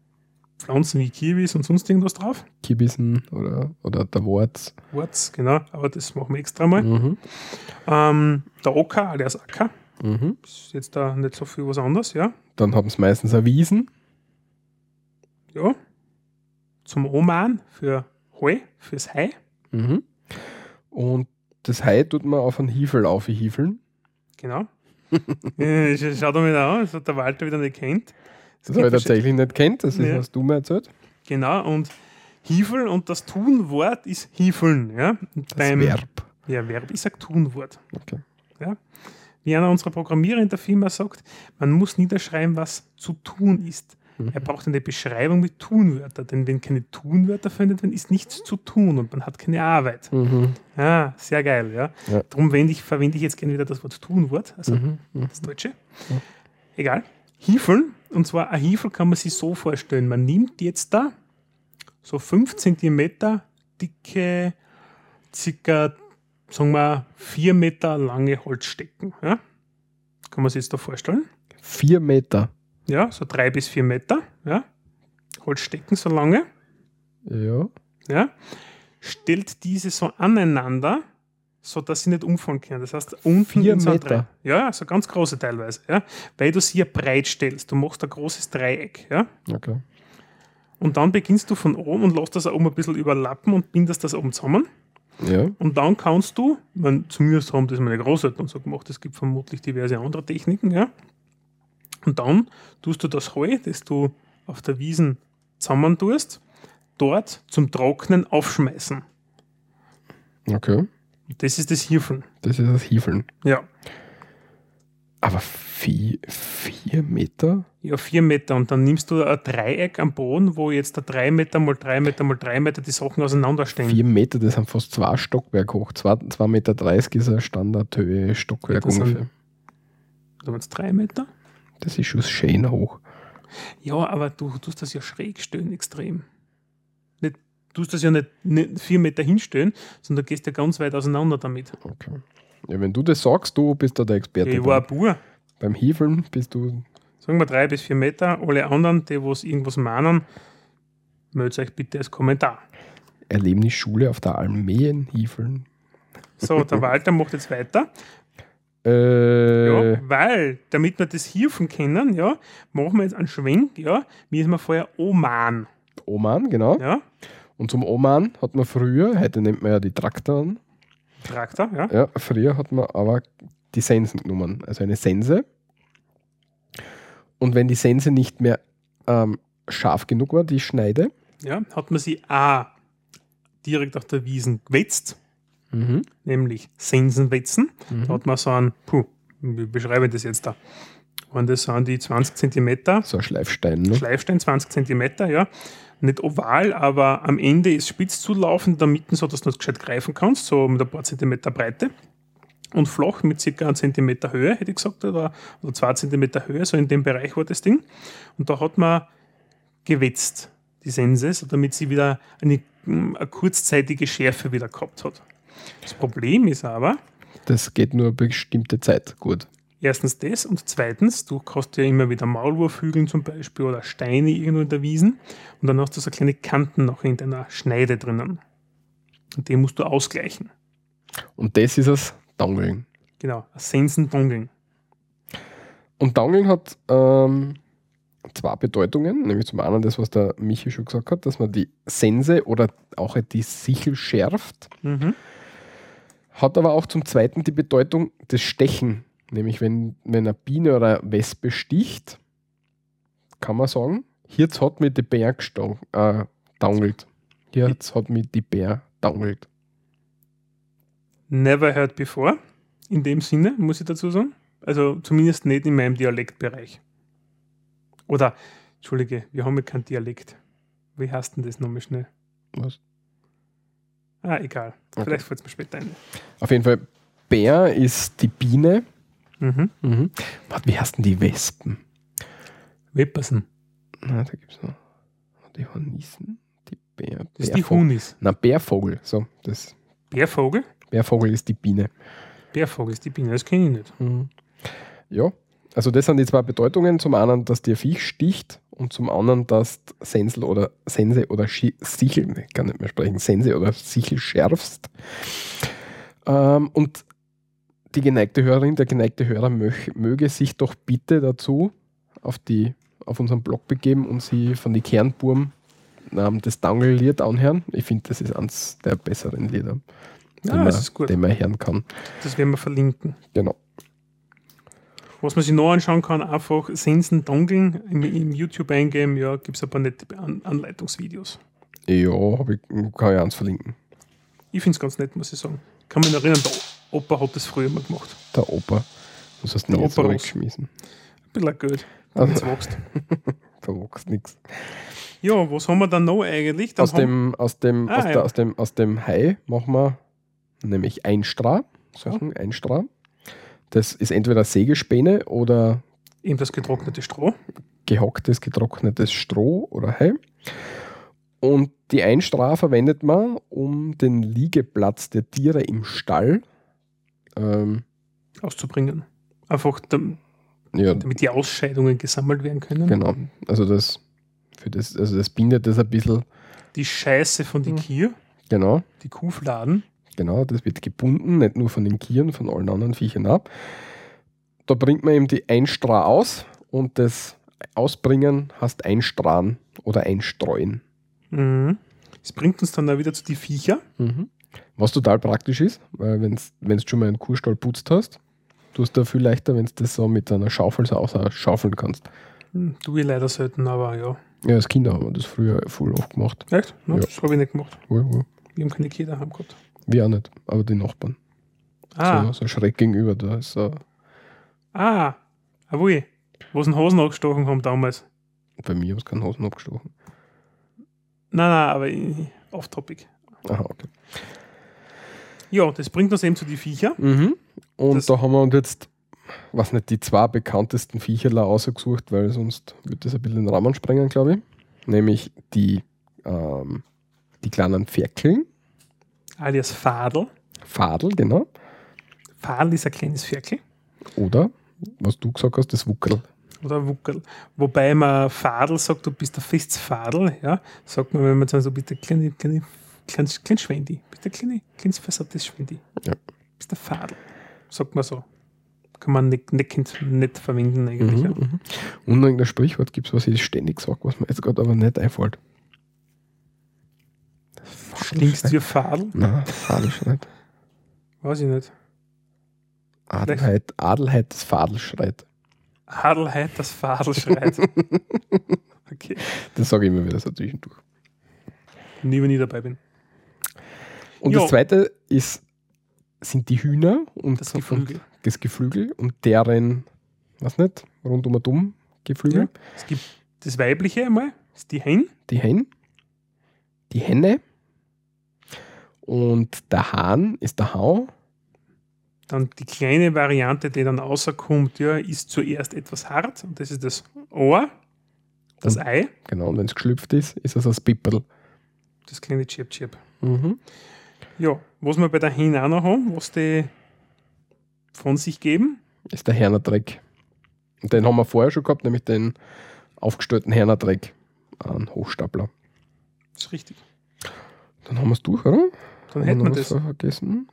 Pflanzen wie Kiwis und sonst irgendwas drauf. Kibissen oder, oder der Warz. Wurz, genau, aber das machen wir extra mal. Mhm. Ähm, der Ocker, alias Acker, Mhm. ist jetzt da nicht so viel was anderes, ja. Dann haben sie meistens eine Wiesen. Ja. Zum Oman für Heu, fürs Hai. Mhm. Und das Hai tut man auf einen Hiefel aufhiefeln. Genau. Äh, sch- Schau dir mal an, das hat der Walter wieder nicht kennt. Das habe ich tatsächlich nicht kennt. Das ist, Ja. was du mir erzählt. Genau, und Hiefeln und das Tunwort ist Hiefeln. Ja? Und Das beim, Verb. Ja, Verb ist ein Tunwort. Okay. Ja? Wie einer unserer Programmierer in der Firma sagt, man muss niederschreiben, was zu tun ist. Mhm. Er braucht eine Beschreibung mit Tunwörtern, denn wenn keine Tunwörter verwendet werden, ist nichts zu tun und man hat keine Arbeit. Mhm. Ja, sehr geil, ja. Ja. Darum verwende ich, verwende ich jetzt gerne wieder das Wort Tunwort, also Mhm. Mhm. das Deutsche. Ja. Egal. Hiefeln, und zwar ein Hiefel kann man sich so vorstellen. Man nimmt jetzt da so 5 cm dicke, circa, sagen wir, 4 Meter lange Holzstecken. Ja? Kann man sich jetzt da vorstellen? Vier Meter. Ja, so 3 bis 4 Meter. Ja? Holzstecken so lange. Ja. Ja? Stellt diese so aneinander, so dass sie nicht umfallen können. Das heißt, unten Vier so Meter? Dreieck. Ja, so ganz große teilweise. Ja? Weil du sie ja breit stellst. Du machst ein großes Dreieck. Ja? Okay. Und dann beginnst du von oben und lässt das oben ein bisschen überlappen und bindest das oben zusammen. Ja. Und dann kannst du, man, zumindest haben das meine Großeltern so gemacht, es gibt vermutlich diverse andere Techniken, ja. Und dann tust du das Heu, das du auf der Wiesen zusammen tust, dort zum Trocknen aufschmeißen. Okay. Das ist das Hiefeln. Das ist das Hiefeln. Ja. Aber vier, vier Meter? Ja, vier Meter. Und dann nimmst du ein Dreieck am Boden, wo jetzt der drei Meter mal drei Meter mal drei Meter die Sachen auseinanderstehen. Vier Meter, das sind fast zwei Stockwerk hoch. Zwei, zwei Meter dreißig ist ein Standardhöhe Stockwerk sind- ungefähr. Du meinst drei Meter? Das ist schon schön hoch. Ja, aber du tust das ja schräg stellen, extrem. Nicht, du tust das ja nicht, nicht vier Meter hinstellen, sondern du gehst ja ganz weit auseinander damit. Okay. Ja, wenn du das sagst, du bist da der Experte. Ich war Bur. beim Hiefeln bist du. Sagen wir drei bis vier Meter. Alle anderen, die was irgendwas meinen, meldet euch bitte als Kommentar. Erlebnisschule auf der Almeen Hiefeln. So, der Walter macht jetzt weiter. Äh, Ja, weil, damit wir das Hierven kennen, ja, machen wir jetzt einen Schwenk, ja, wie ist man vorher Oman. Oman, genau. Ja, Und zum Oman hat man früher, heute nennt man ja die Traktoren, Traktor, ja. ja, früher hat man aber die Sensen genommen. Also eine Sense. Und wenn die Sense nicht mehr ähm, scharf genug war, die Schneide, ja. Hat man sie A direkt auf der Wiesen gewetzt, mhm. nämlich Sensenwetzen. Da Mhm. hat man so einen, puh, wie beschreibe ich das jetzt da? Und das sind die 20 cm, so ein Schleifstein. Ne? Schleifstein 20 cm, ja. Nicht oval, aber am Ende ist spitz zulaufen, in der Mitte, so dass du das gescheit greifen kannst, so mit ein paar Zentimeter Breite. und flach mit circa einem Zentimeter Höhe, hätte ich gesagt, oder, oder zwei Zentimeter Höhe, so in dem Bereich war das Ding. Und da hat man gewetzt, die Sense, so damit sie wieder eine, eine kurzzeitige Schärfe wieder gehabt hat. Das Problem ist aber, Das geht nur bestimmte Zeit gut. Erstens das und zweitens, du hast ja immer wieder Maulwurfhügeln zum Beispiel oder Steine irgendwo in der Wiesen und dann hast du so kleine Kanten noch in deiner Schneide drinnen. Und die musst du ausgleichen. Und das ist das Dangeln. Genau, Sensen-Dongeln. Und Dangeln hat ähm, zwei Bedeutungen, nämlich zum einen das, was der Michi schon gesagt hat, dass man die Sense oder auch die Sichel schärft, Mhm. Hat aber auch zum zweiten die Bedeutung des Stechen. Nämlich wenn, wenn eine Biene oder eine Wespe sticht, kann man sagen, jetzt hat mir die Bär äh, dangelt. Jetzt hat mich die Bär dangelt. Never heard before. In dem Sinne, muss ich dazu sagen. Also zumindest nicht in meinem Dialektbereich. Oder, Entschuldige, wir haben ja keinen Dialekt. Wie heißt denn das nochmal schnell? Was? Ah, egal. Okay. Vielleicht fällt es mir später ein. Auf jeden Fall, Bär ist die Biene. Mhm. Mhm. Warte, wie heißt denn die Wespen? Weppersen. Na, da gibt es noch die Hornissen, die Bär. Das ist die. Hunis. Na, Bärvogel. So, das Bärvogel? Bärvogel ist die Biene. Bärvogel ist die Biene, das kenne ich nicht. Mhm. Ja, also das sind die zwei Bedeutungen. Zum einen, dass dir Viech sticht und zum anderen, dass du Sensel oder Sense oder Schi Sichel, ich kann nicht mehr sprechen, Sense oder Sichel schärfst. Ähm, und die geneigte Hörerin, der geneigte Hörer möch, möge sich doch bitte dazu auf, die, auf unseren Blog begeben und sie von die Kernburm ähm, das Dangle-Lied anhören. Ich finde, das ist eines der besseren Lieder, die, Ah, man, ist gut. die man hören kann. Das werden wir verlinken. Genau. Was man sich noch anschauen kann, einfach Sensen Dongeln im, im YouTube eingeben, ja, gibt es ein paar nette An Anleitungsvideos. Ja, ich, kann ich eins verlinken. Ich finde es ganz nett, muss ich sagen. Kann mich erinnern, der Opa hat das früher mal gemacht. Der Opa. Was hast du denn jetzt Opa weggeschmissen? Ein bisschen Geld, Also- wenn es wächst. Verwachst nichts. Ja, was haben wir dann noch eigentlich? Dann Aus dem, aus, dem, Ah, aus, ja. der, aus, dem, aus dem Hai machen wir nämlich Einstra. Sachen, Einstra. Das ist entweder Sägespäne oder eben das getrocknete Stroh. gehocktes, getrocknetes Stroh oder Hai. Und die Einstra verwendet man, um den Liegeplatz der Tiere im Stall ähm, auszubringen. Einfach dam- ja, damit die Ausscheidungen gesammelt werden können. genau. Also das, für das, also das bindet das ein bisschen, Die Scheiße von den Mhm. Kier, genau. die Kuhfladen. Genau, das wird gebunden, nicht nur von den Kieren, von allen anderen Viechern ab. Da bringt man eben die Einstra aus und das Ausbringen heißt Einstrahen oder Einstreuen. Mhm. Das bringt uns dann auch wieder zu die Viecher. Was total praktisch ist, weil wenn du schon mal einen Kuhstall putzt hast, tust du viel leichter, wenn du das so mit einer Schaufel so ausschaufeln kannst. Hm, Tue ich leider selten, aber ja. Ja, als Kinder haben wir das früher voll oft gemacht. Echt? Ja, Ja. Das habe ich nicht gemacht. Ja, ja. Wir haben keine Kinder daheim gehabt. Wir auch nicht, aber die Nachbarn. Ah, So, so schräg gegenüber. Da ist so, ah, jawohl. Wo sie den Hosen abgestochen haben damals. bei mir haben sie keinen Hosen abgestochen. Nein, nein, aber off-topic. Aha, okay. Ja, das bringt uns eben zu die Viecher. Mhm. Und Das- da haben wir uns jetzt, was nicht, die zwei bekanntesten Viecherler ausgesucht, weil sonst wird das ein bisschen den Rahmen sprengen, glaube ich. Nämlich die, ähm, die kleinen Ferkeln, alias Fadel. Fadel, genau. Fadel ist ein kleines Ferkel Oder, was du gesagt hast, das Wuckerl. oder Wuckerl. Wobei man Fadel sagt, du bist ein festes Fadel, ja, sagt man, wenn man so bist ein kleine, kleine, klein, klein Schwendi, bist ein kleine, kleines versattes Schwendi. Ja. Bist ein Fadel, sagt man so. Kann man nicht, nicht, nicht verwenden eigentlich. Ja. Mhm, mhm. Und irgendein Sprichwort gibt es, was ich ständig sage, was mir jetzt gerade aber nicht einfällt. Klingst ein Fadel? Nein, Fadelschreit. Weiß ich nicht. Adelheid, Adelheid des Fadel schreit. Adelheid, das Fadel schreit. okay. Das sage ich immer wieder so zwischendurch. Nie, wenn ich dabei bin. Und Jo. das zweite ist, sind die Hühner und Das und Geflügel. das Geflügel und deren, was nicht, rundum und um Geflügel. Ja. Es gibt das weibliche einmal, das ist die Hen. Die Hen, die Henne und der Hahn ist der Hau Dann die kleine Variante, die dann rauskommt, ja, ist zuerst etwas hart und das ist das Ohr, das Und- Ei, Genau, und wenn es geschlüpft ist, ist es ein Pipperl. das kleine Chip Chip. Mhm. Ja, was wir bei der Henne auch noch haben, was die von sich geben, Ist der Hernerdreck. Und den haben wir vorher schon gehabt, nämlich den aufgestellten Hernerdreck. Ein Hochstapler. ist richtig. Dann haben wir es durch, oder? Dann hätten wir das. vergessen.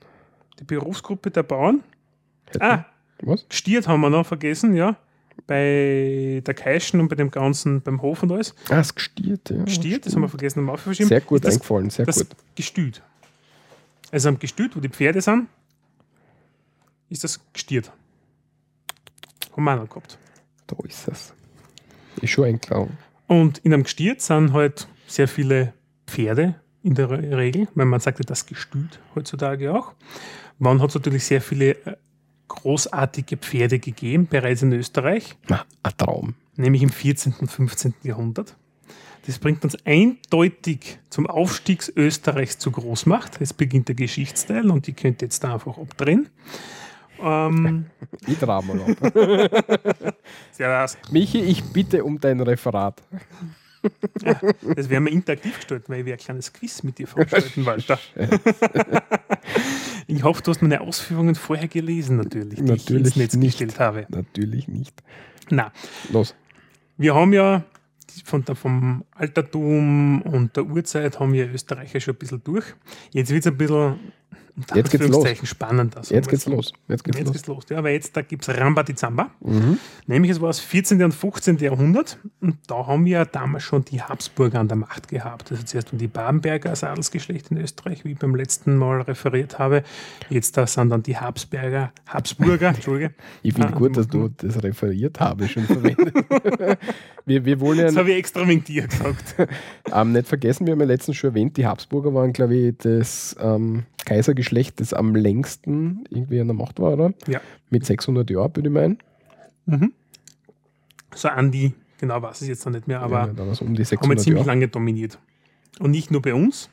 Die Berufsgruppe der Bauern. Hätten- Ah, Was? Gestiert haben wir noch vergessen, ja. Bei der Keischen und bei dem ganzen, beim Hof und alles. Ah, das Gestiert, ja. Gestiert, das haben wir vergessen am Aufgeschrieben. Sehr gut das, eingefallen, sehr das gut. Gestüt. Also am Gestüt, wo die Pferde sind, ist das gestiert. Haben wir noch gehabt. Da ist es. Ist schon eingelaufen. Und in einem Gestiert sind halt sehr viele Pferde in der Re- Regel, weil man sagt ja das Gestüt heutzutage auch. Man hat natürlich sehr viele äh, großartige Pferde gegeben, bereits in Österreich. Na, ein Traum. nämlich im 14. und 15. Jahrhundert. Das bringt uns eindeutig zum Aufstieg Österreichs zur Großmacht. Jetzt beginnt der Geschichtsteil und die könnt ihr jetzt da einfach abdrehen. Ähm, Ich ja, das, Michi, ich bitte um dein Referat. Das werden wir interaktiv gestalten, weil wir ein kleines Quiz mit dir veranstalten, Walter. ich hoffe, du hast meine Ausführungen vorher gelesen, natürlich, die ich Natürlich ins Netz nicht. gestellt habe. Natürlich nicht. Na, Los. Wir haben ja von der, vom Altertum und der Urzeit haben wir Österreicher schon ein bisschen durch. Jetzt wird es ein bisschen Jetzt geht's Anführungszeichen spannender. sagen Jetzt geht's los. Jetzt geht's Jetzt los. geht's los. Ja, aber jetzt da gibt es Ramba di Zamba. Mhm. Nämlich es war das 14. und 15. Jahrhundert und da haben wir damals schon die Habsburger an der Macht gehabt. Also zuerst um die Babenberger als Adelsgeschlecht in Österreich, wie ich beim letzten Mal referiert habe. Jetzt da sind dann die Habsberger, Habsburger, Entschuldige. Ich finde Ah, gut, dass du das referiert habe schon verwendet. wir, wir wollen Das ja habe ich extra wegen dir gesagt. ähm, nicht vergessen, wir haben ja letztens schon erwähnt, die Habsburger waren, glaube ich, das ähm, Kaisergeschlecht, das am längsten irgendwie an der Macht war, oder? Ja. Mit 600 Jahren, würde ich meinen. Mhm. So an die, genau weiß ich jetzt noch nicht mehr, aber ja, um die haben wir 600 ziemlich Jahre. lange dominiert. Und nicht nur bei uns,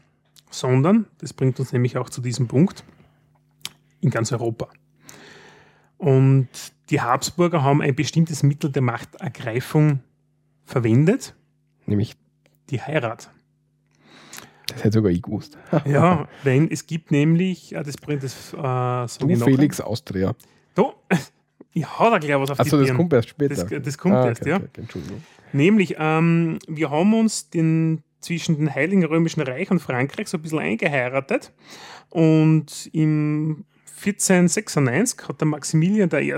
sondern, das bringt uns nämlich auch zu diesem Punkt, in ganz Europa. Und die Habsburger haben ein bestimmtes Mittel der Machtergreifung verwendet, Nämlich, die Heirat. Das hätte sogar ich gewusst. Ja, denn es gibt nämlich, äh, das bringt das, äh, Du, Felix Austria. Du, ich hau da gleich was auf Achso, die das kommt erst später. Das, das kommt Ah, erst, okay, ja. okay, okay, Entschuldigung. Nämlich, ähm, wir haben uns den, zwischen dem Heiligen Römischen Reich und Frankreich so ein bisschen eingeheiratet. Und im 1496 hat der Maximilian I.,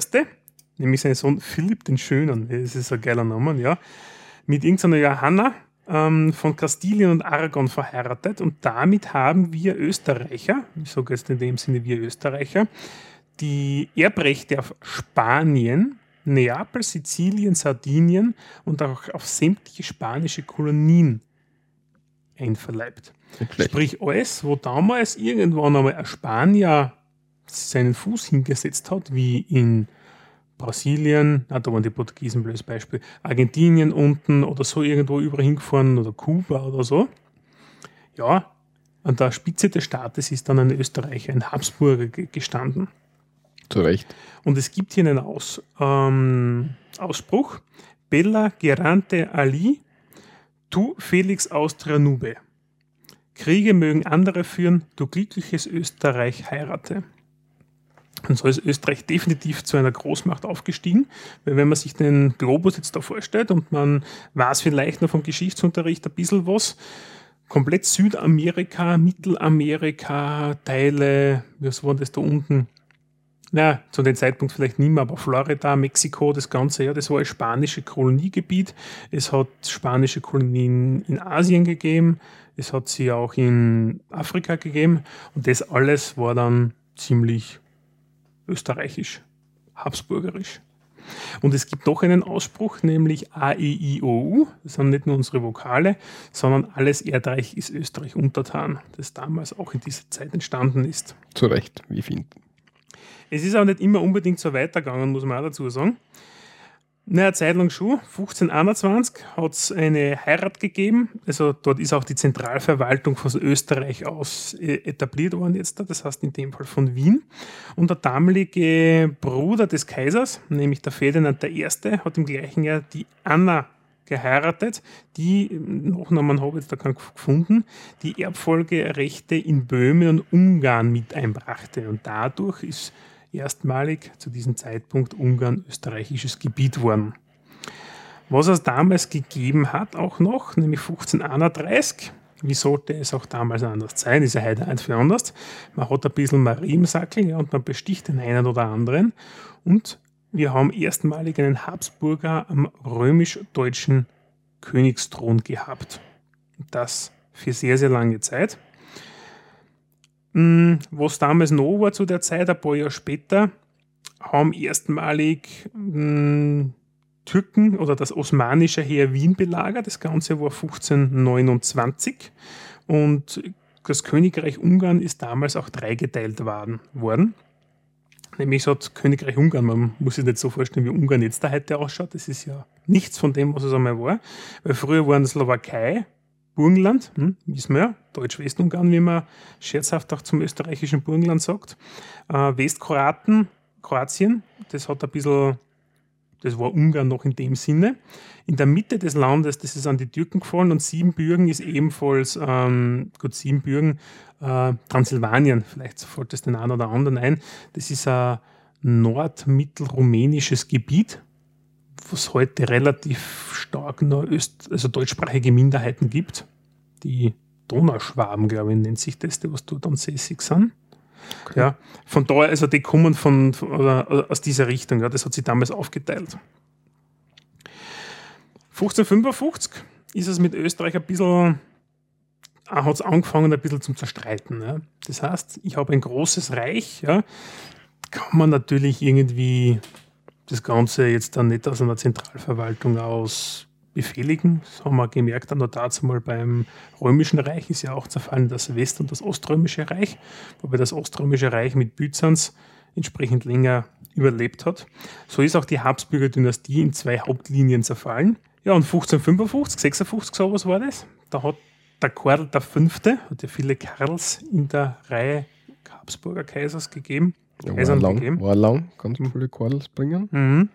nämlich sein Sohn Philipp den Schönen, das ist ein geiler Name, ja, mit irgendeiner Johanna ähm, von Kastilien und Aragon verheiratet. Und damit haben wir Österreicher, ich sage jetzt in dem Sinne wir Österreicher, die Erbrechte auf Spanien, Neapel, Sizilien, Sardinien und auch auf sämtliche spanische Kolonien einverleibt. Sprich, alles, wo damals irgendwann einmal ein Spanier seinen Fuß hingesetzt hat, wie in Brasilien, ah, da waren die Portugiesen blödes Beispiel, Argentinien unten oder so irgendwo überall hingefahren oder Kuba oder so. Ja, an der Spitze des Staates ist dann ein Österreicher, ein Habsburger ge- gestanden. Zu Recht. Und es gibt hier einen Aus, ähm, Ausspruch: Bella gerante ali, tu Felix Austria nube. Kriege mögen andere führen, du glückliches Österreich heirate. Und so ist Österreich definitiv zu einer Großmacht aufgestiegen, weil wenn man sich den Globus jetzt da vorstellt und man weiß vielleicht noch vom Geschichtsunterricht ein bisschen was, komplett Südamerika, Mittelamerika, Teile, was war das da unten? Na, zu dem Zeitpunkt vielleicht nicht mehr, aber Florida, Mexiko, das Ganze, ja, das war ein spanische Koloniegebiet. Es hat spanische Kolonien in Asien gegeben, es hat sie auch in Afrika gegeben und das alles war dann ziemlich österreichisch, habsburgerisch. Und es gibt noch einen Ausspruch, nämlich A, E, I, O, U. Das sind nicht nur unsere Vokale, sondern alles Erdreich ist Österreich untertan, das damals auch in dieser Zeit entstanden ist. Zu Recht, wie ich finde. Es ist auch nicht immer unbedingt so weitergegangen, muss man auch dazu sagen. Na, eine Zeit lang schon. 1521 hat es eine Heirat gegeben. Also dort ist auch die Zentralverwaltung von Österreich aus äh, etabliert worden jetzt. Das heißt in dem Fall von Wien. Und der damalige Bruder des Kaisers, nämlich der Ferdinand I., hat im gleichen Jahr die Anna geheiratet, die, Nachnamen habe ich da gefunden, die Erbfolgerechte in Böhmen und Ungarn mit einbrachte. Und dadurch ist erstmalig zu diesem Zeitpunkt Ungarn österreichisches Gebiet worden. Was es damals gegeben hat, auch noch, nämlich 1531, wie sollte es auch damals anders sein, ist ja heute einfach anders. Man hat ein bisschen Marie im Sackel ja, und man besticht den einen oder anderen. Und wir haben erstmalig einen Habsburger am römisch-deutschen Königsthron gehabt. Das für sehr, sehr lange Zeit. Hm, was damals noch war zu der Zeit, ein paar Jahre später, haben erstmalig mh, hm, Türken oder das osmanische Heer Wien belagert. Das Ganze war 1529 und das Königreich Ungarn ist damals auch dreigeteilt worden. Nämlich so hat Königreich Ungarn, man muss sich nicht so vorstellen, wie Ungarn jetzt da heute ausschaut. Das ist ja nichts von dem, was es einmal war. Weil früher waren Slowakei, Burgenland, hm, wissen wir ja, Deutsch-Westungarn, wie man scherzhaft auch zum österreichischen Burgenland sagt. Äh, Westkroaten, Kroatien, das hat ein bisschen, das war Ungarn noch in dem Sinne. In der Mitte des Landes, das ist an die Türken gefallen und Siebenbürgen ist ebenfalls, ähm, gut, Siebenbürgen, äh, Transsilvanien, vielleicht fällt das den einen oder anderen ein. Das ist ein nordmittelrumänisches Gebiet, was heute relativ stark noch Öst also deutschsprachige Minderheiten gibt. Die Donauschwaben, glaube ich, nennt sich das, die was dort ansässig sind. Okay. Ja, von daher, also die kommen von, von oder, aus dieser Richtung, ja, das hat sich damals aufgeteilt. 1555 ist es mit Österreich ein bisschen, hat es angefangen ein bisschen zum Zerstreiten. Ja. Das heißt, ich habe ein großes Reich, ja, kann man natürlich irgendwie das Ganze jetzt dann nicht aus einer Zentralverwaltung aus befehligen. Das haben wir gemerkt, dann dazu mal beim Römischen Reich ist ja auch zerfallen das West- und das Oströmische Reich, wobei das Oströmische Reich mit Byzanz entsprechend länger überlebt hat. So ist auch die Habsburger Dynastie in zwei Hauptlinien zerfallen. Ja, und 1555, 56 sowas war das. Da hat der Karl V., hat ja viele Karls in der Reihe Habsburger Kaisers gegeben, war, lang, war lang, ganz viele Quadels bringen. Mhm.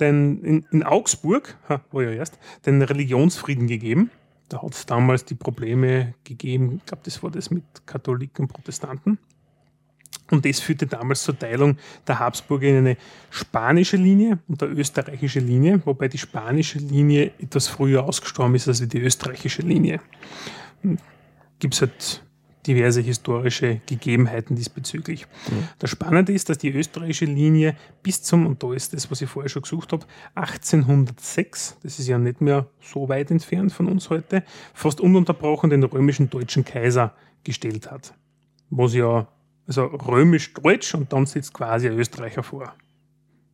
Denn in, in Augsburg, ha, war ja erst, den Religionsfrieden gegeben. Da hat es damals die Probleme gegeben, ich glaube, das war das mit Katholiken und Protestanten. Und das führte damals zur Teilung der Habsburger in eine spanische Linie und eine österreichische Linie, wobei die spanische Linie etwas früher ausgestorben ist als die österreichische Linie. Gibt es halt diverse historische Gegebenheiten diesbezüglich. Mhm. Das Spannende ist, dass die österreichische Linie bis zum, und da ist das, was ich vorher schon gesucht habe, 1806, das ist ja nicht mehr so weit entfernt von uns heute, fast ununterbrochen den römischen deutschen Kaiser gestellt hat. Was ja, also römisch-deutsch und dann sitzt quasi ein Österreicher vor.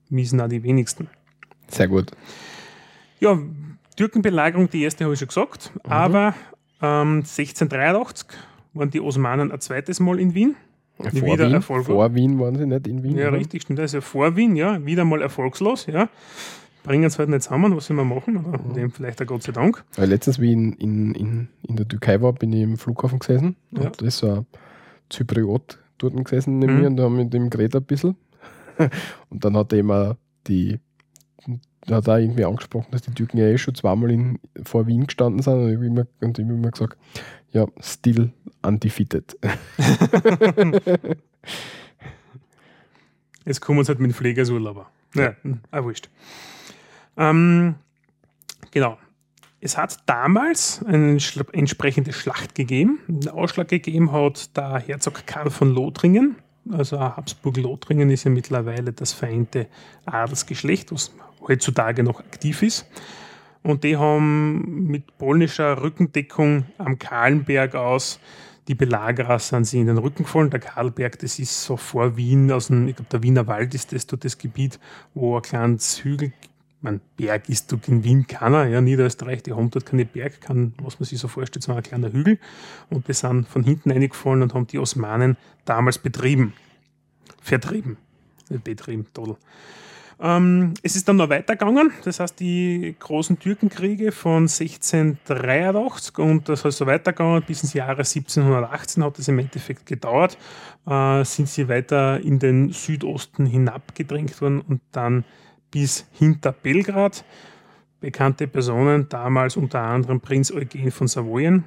Wissen auch die wenigsten. Sehr gut. Ja, Türkenbelagerung, die erste habe ich schon gesagt, mhm. aber ähm, 1683 waren die Osmanen ein zweites Mal in Wien. Ja, vor, wieder Wien, Erfolg vor Wien waren sie nicht in Wien. Ja, oder? richtig, stimmt. Also vor Wien, ja, wieder mal erfolgslos, ja. Bringen es halt nicht zusammen, was man machen? Oder mhm. dem vielleicht auch Gott sei Dank. Weil letztens, wie ich in, in, in, in der Türkei war, bin ich im Flughafen gesessen. Ja. Und da ist so ein Zypriot dort gesessen neben mhm. mir und da haben wir mit dem geredet ein bisschen. und dann hat er immer die da hat er irgendwie angesprochen, dass die Türken ja eh schon zweimal in, vor Wien gestanden sind und ich habe immer, und ich hab immer gesagt, ja, still undefeated. Jetzt kommen wir uns halt mit dem Pflegersurlauber. Ja, ah, wurscht. Ähm, genau. Es hat damals eine entsprechende Schlacht gegeben. Den Ausschlag gegeben hat der Herzog Karl von Lothringen. Also Habsburg-Lothringen ist ja mittlerweile das vereinte Adelsgeschlecht, was heutzutage noch aktiv ist. Und die haben mit polnischer Rückendeckung am Kahlenberg aus die Belagerer sind sie in den Rücken gefallen. Der Karlberg, das ist so vor Wien, aus dem, ich glaube, der Wiener Wald ist das dort das Gebiet, wo ein kleines Hügel, mein Berg ist dort in Wien keiner, ja, Niederösterreich, die haben dort keine Berg, kann, was man sich so vorstellt, so ein kleiner Hügel. Und die sind von hinten eingefallen und haben die Osmanen damals betrieben. Vertrieben. Betrieben, toll. Ähm, es ist dann noch weitergegangen, das heißt die großen Türkenkriege von 1683 und das heißt so weitergegangen bis ins Jahre 1718 hat es im Endeffekt gedauert, äh, sind sie weiter in den Südosten hinabgedrängt worden und dann bis hinter Belgrad. Bekannte Personen, damals unter anderem Prinz Eugen von Savoyen.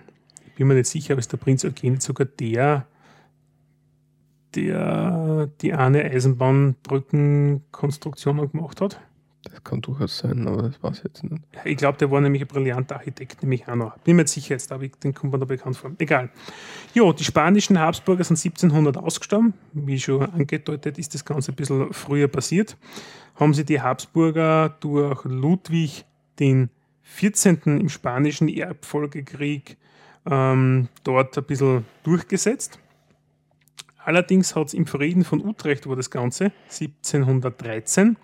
Ich bin mir nicht sicher, aber ist der Prinz Eugen sogar der, der die eine Eisenbahnbrückenkonstruktion gemacht hat? Das kann durchaus sein, aber das weiß ich jetzt nicht. Ich glaube, der war nämlich ein brillanter Architekt, nämlich auch noch. Bin mir nicht sicher jetzt, aber den kommt mir da bekannt vor. Egal. Jo, die spanischen Habsburger sind 1700 ausgestorben. Wie schon angedeutet, ist das Ganze ein bisschen früher passiert. Haben sie die Habsburger durch Ludwig den 14. im spanischen Erbfolgekrieg ähm, dort ein bisschen durchgesetzt. Allerdings hat es im Frieden von Utrecht, wo das Ganze 1713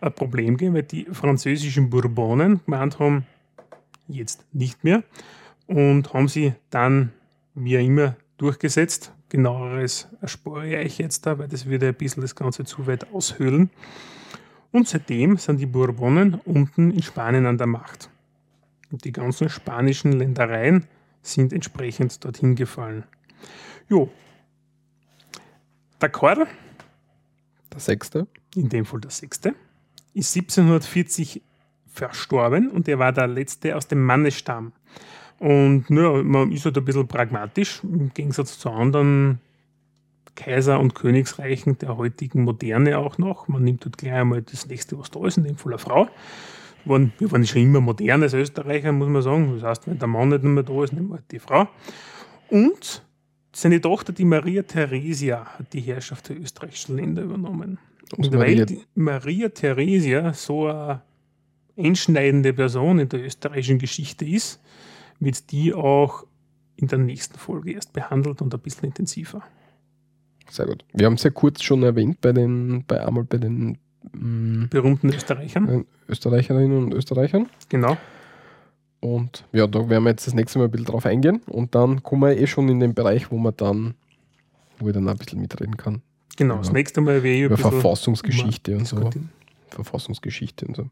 ein Problem gegeben, weil die französischen Bourbonen gemeint haben, jetzt nicht mehr und haben sie dann wie immer durchgesetzt. Genaueres erspare ich euch jetzt da, weil das würde ein bisschen das Ganze zu weit aushöhlen. Und seitdem sind die Bourbonen unten in Spanien an der Macht. Und die ganzen spanischen Ländereien sind entsprechend dorthin gefallen. Jo. Der Karl, Der sechste. in dem Fall der sechste, ist 1740 verstorben und er war der letzte aus dem Mannesstamm. Und ja, man ist halt ein bisschen pragmatisch, im Gegensatz zu anderen Kaiser- und Königsreichen der heutigen Moderne auch noch. Man nimmt halt gleich einmal das nächste, was da ist, in dem Fall eine Frau. Wir waren, wir waren schon immer modern als Österreicher, muss man sagen. Das heißt, wenn der Mann nicht mehr da ist, nehmen wir halt die Frau. Und seine Tochter, die Maria Theresia, hat die Herrschaft der österreichischen Länder übernommen. Und Maria- weil die Maria Theresia so eine einschneidende Person in der österreichischen Geschichte ist, wird die auch in der nächsten Folge erst behandelt und ein bisschen intensiver. Sehr gut. Wir haben es ja kurz schon erwähnt bei den, bei einmal bei den mm, Berühmten Österreichern. Österreicherinnen und Österreichern. Genau. Und ja, da werden wir jetzt das nächste Mal ein bisschen drauf eingehen. Und dann kommen wir eh schon in den Bereich, wo man dann, wo ich dann auch ein bisschen mitreden kann. Genau. Das Ja. nächste Mal werde ich Über Verfassungsgeschichte und so. Verfassungsgeschichte und so.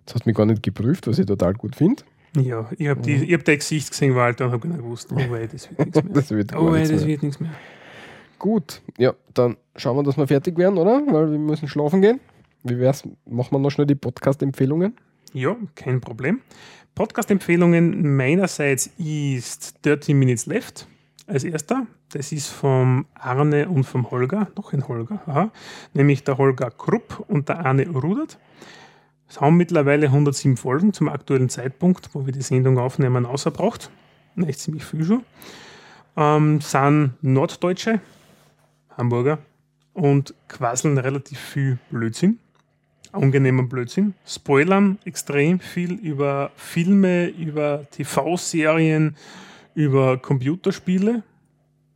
Jetzt hast du mich gar nicht geprüft, was ich total gut finde. Ja, ich habe Mhm. hab dein Gesicht gesehen, Walter, und habe genau gewusst, oh wei, das wird nichts mehr. Das wird Oh wei, das wird nichts mehr. Gut, ja, dann schauen wir, dass wir fertig werden, oder? Weil wir müssen schlafen gehen. Wie wär's? Machen wir noch schnell die Podcast-Empfehlungen? Ja, kein Problem. Podcast-Empfehlungen meinerseits ist 30 Minutes Left als erster. Das ist vom Arne und vom Holger, noch ein Holger, aha, nämlich der Holger Krupp und der Arne Rudert. Es haben mittlerweile 107 Folgen zum aktuellen Zeitpunkt, wo wir die Sendung aufnehmen, außerbraucht. Echt ziemlich viel schon. Ähm, sind Norddeutsche, Hamburger und quasseln relativ viel Blödsinn angenehmer Blödsinn. Spoilern extrem viel über Filme, über TV-Serien, über Computerspiele.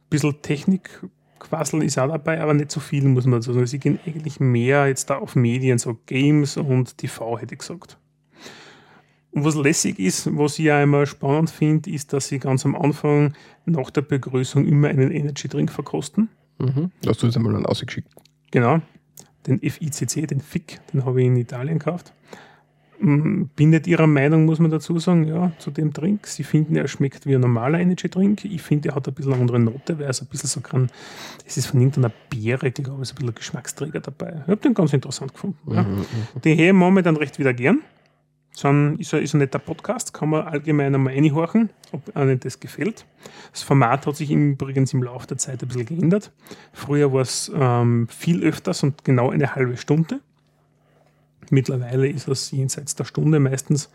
Bisschen Technikquassel ist auch dabei, aber nicht so viel, muss man dazu sagen. Sie gehen eigentlich mehr jetzt da auf Medien, so Games und TV, hätte ich gesagt. Und was lässig ist, was ich auch immer spannend finde, ist, dass sie ganz am Anfang nach der Begrüßung immer einen Energy Drink verkosten. Mhm. Hast du jetzt einmal einen ausgeschickt. Genau, den FICC, den FIC, den habe ich in Italien gekauft. Mm, Bin nicht ihrer Meinung, muss man dazu sagen, ja, zu dem Drink. Sie finden, er schmeckt wie ein normaler Energy Drink. Ich finde, er hat ein bisschen eine andere Note, weil er so ein bisschen so kann, es ist von irgendeiner Beere, glaube ich, so ein bisschen ein Geschmacksträger dabei. Ich habe den ganz interessant gefunden. Ja. Mhm. Die höre ich momentan recht wieder gern. Dann ist ein, ist ein netter Podcast, kann man allgemein einmal reinhorchen, ob einem das gefällt. Das Format hat sich übrigens im Laufe der Zeit ein bisschen geändert. Früher war es ähm, viel öfters und genau eine halbe Stunde. Mittlerweile ist es jenseits der Stunde meistens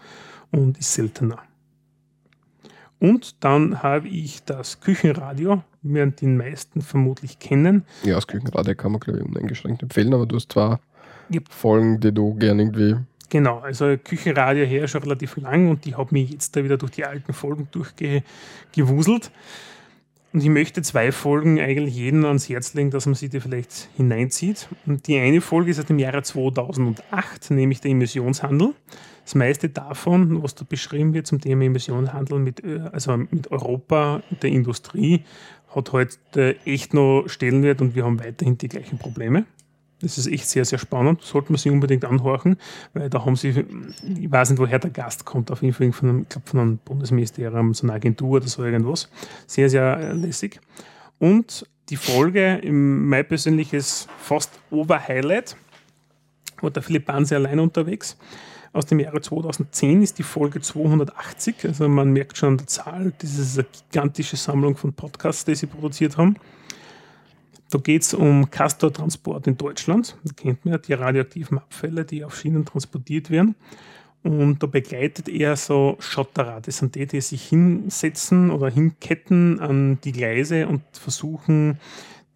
und ist seltener. Und dann habe ich das Küchenradio, werden die meisten vermutlich kennen. Ja, das Küchenradio kann man, glaube ich, uneingeschränkt empfehlen, aber du hast Yep. Folgen, die du gerne irgendwie. Genau, also Küchenradio her schon relativ lang und ich habe mich jetzt da wieder durch die alten Folgen durchgewuselt. Und ich möchte zwei Folgen eigentlich jedem ans Herz legen, dass man sie die vielleicht hineinzieht. Und die eine Folge ist aus dem Jahre 2008, nämlich der Emissionshandel. Das meiste davon, was da beschrieben wird zum Thema Emissionshandel mit, Ö- also mit Europa der Industrie, hat heute echt noch Stellenwert und wir haben weiterhin die gleichen Probleme. Das ist echt sehr, sehr spannend. Sollte man sich unbedingt anhorchen, weil da haben sie, ich weiß nicht, woher der Gast kommt, auf jeden Fall von einem, ich glaube, von einem Bundesministerium, so einer Agentur oder so irgendwas. Sehr, sehr äh, lässig. Und die Folge, mein persönliches fast Oberhighlight, war der Philipp Banse allein unterwegs. Aus dem Jahre 2010 ist die Folge 280. Also man merkt schon an der Zahl, das ist eine gigantische Sammlung von Podcasts, die sie produziert haben. Da geht es um Castortransport in Deutschland. Da kennt man ja die radioaktiven Abfälle, die auf Schienen transportiert werden. Und da begleitet er so Schotterer. Das sind die, die sich hinsetzen oder hinketten an die Gleise und versuchen,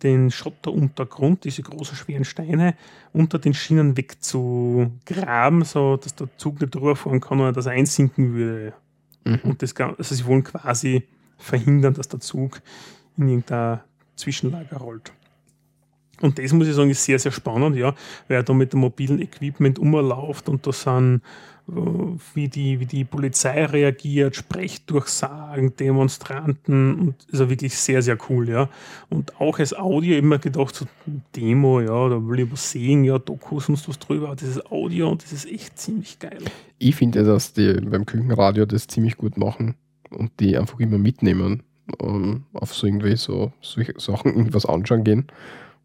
den Schotteruntergrund, diese großen schweren Steine, unter den Schienen wegzugraben, so dass der Zug nicht drüber fahren kann oder dass er einsinken würde. Mhm. Und das, also sie wollen quasi verhindern, dass der Zug in irgendein Zwischenlager rollt. Und das muss ich sagen, ist sehr, sehr spannend, ja, weil er da mit dem mobilen Equipment umläuft und da sind, äh, wie die, wie die Polizei reagiert, Sprechdurchsagen, Demonstranten und ist ja wirklich sehr, sehr cool, ja. Und auch als Audio immer gedacht, so Demo, ja, da will ich was sehen, ja, Dokus und was drüber, das ist Audio und das ist echt ziemlich geil. Ich finde, dass die beim Küchenradio das ziemlich gut machen und die einfach immer mitnehmen, um, ähm, auf so irgendwie so solche Sachen irgendwas anschauen gehen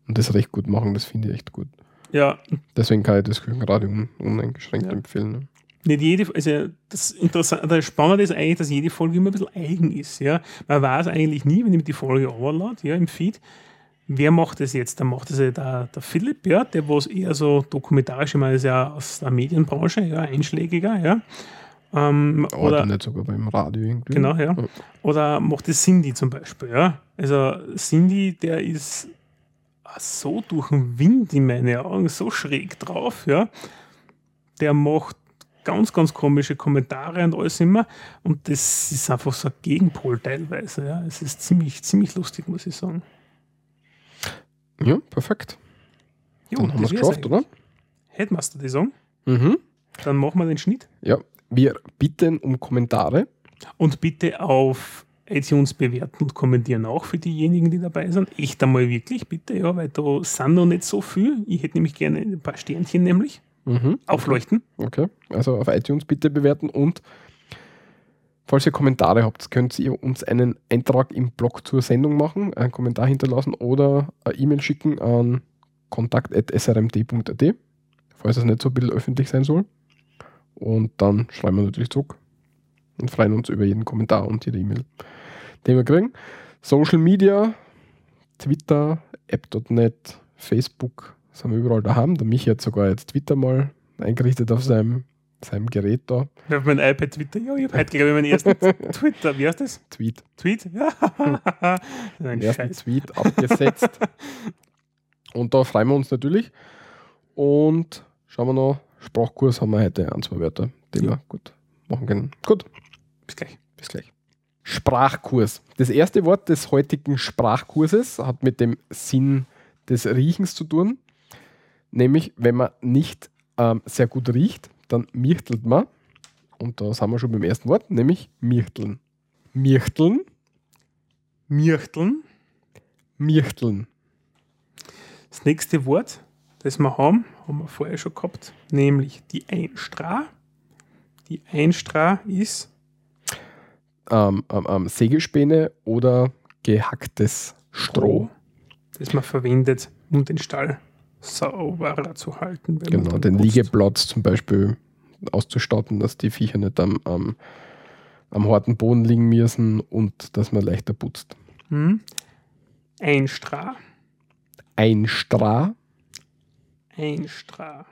und das recht gut machen, das finde ich echt gut. Ja. Deswegen kann ich das Küchenradio un uneingeschränkt ja. empfehlen. Ne? Nicht jede, also das Interessante, das Spannende ist eigentlich, dass jede Folge immer ein bisschen eigen ist. Ja? Man weiß eigentlich nie, wenn ich die Folge overlade, ja, im Feed, wer macht das jetzt? Da macht das ja der, der Philipp, ja, der was eher so dokumentarisch immer ist ja aus der Medienbranche, ja, einschlägiger, ja. Ähm, oder nicht sogar beim Radio irgendwie. Genau, ja. Oder macht das Cindy zum Beispiel, ja. Also Cindy, der ist so durch den Wind in meine Augen, so schräg drauf, ja. Der macht ganz, ganz komische Kommentare und alles immer. Und das ist einfach so ein Gegenpol teilweise. Ja. Es ist ziemlich, ziemlich lustig, muss ich sagen. Ja, perfekt. Jo, Dann haben wir es geschafft, oder? Headmaster, die sagen. Mhm. Dann machen wir den Schnitt. Ja, wir bitten um Kommentare. Und bitte auf iTunes bewerten und kommentieren auch für diejenigen, die dabei sind. Echt einmal wirklich, bitte, ja, weil da sind noch nicht so viel. Ich hätte nämlich gerne ein paar Sternchen nämlich. Mhm. Aufleuchten. Okay, also auf iTunes bitte bewerten und falls ihr Kommentare habt, könnt ihr uns einen Eintrag im Blog zur Sendung machen, einen Kommentar hinterlassen oder eine E-Mail schicken an kontakt.srmd.at, falls es nicht so ein bisschen öffentlich sein soll. Und dann schreiben wir natürlich zurück und freuen uns über jeden Kommentar und jede E-Mail, den wir kriegen. Social Media, Twitter, App.net, Facebook, sind wir überall daheim. Der Michi hat sogar jetzt Twitter mal eingerichtet auf seinem, seinem Gerät da. Auf mein iPad Twitter. Ja, ich habe heute, glaube ich, meinen ersten Twitter. Wie heißt das? Tweet. Tweet? Ja. Ein ersten. Tweet abgesetzt. und da freuen wir uns natürlich. Und schauen wir noch, Sprachkurs haben wir heute ein, zwei Wörter, die ja. wir gut machen können. Gut. Bis gleich. Bis gleich. Sprachkurs. Das erste Wort des heutigen Sprachkurses hat mit dem Sinn des Riechens zu tun. Nämlich, wenn man nicht ähm, sehr gut riecht, dann mirchtelt man. Und da sind wir schon beim ersten Wort, nämlich mirchteln. Mirchteln. Mirchteln. Mirchteln. Das nächste Wort, das wir haben, haben wir vorher schon gehabt, nämlich die Einstra. Die Einstra ist ähm, ähm, ähm, Sägespäne oder gehacktes Stroh. Das man verwendet, um den Stall sauberer zu halten. genau, den putzt. Liegeplatz zum Beispiel auszustatten, dass die Viecher nicht am, am, am harten Boden liegen müssen und dass man leichter putzt. Hm. Einstra. Einstra. Einstra.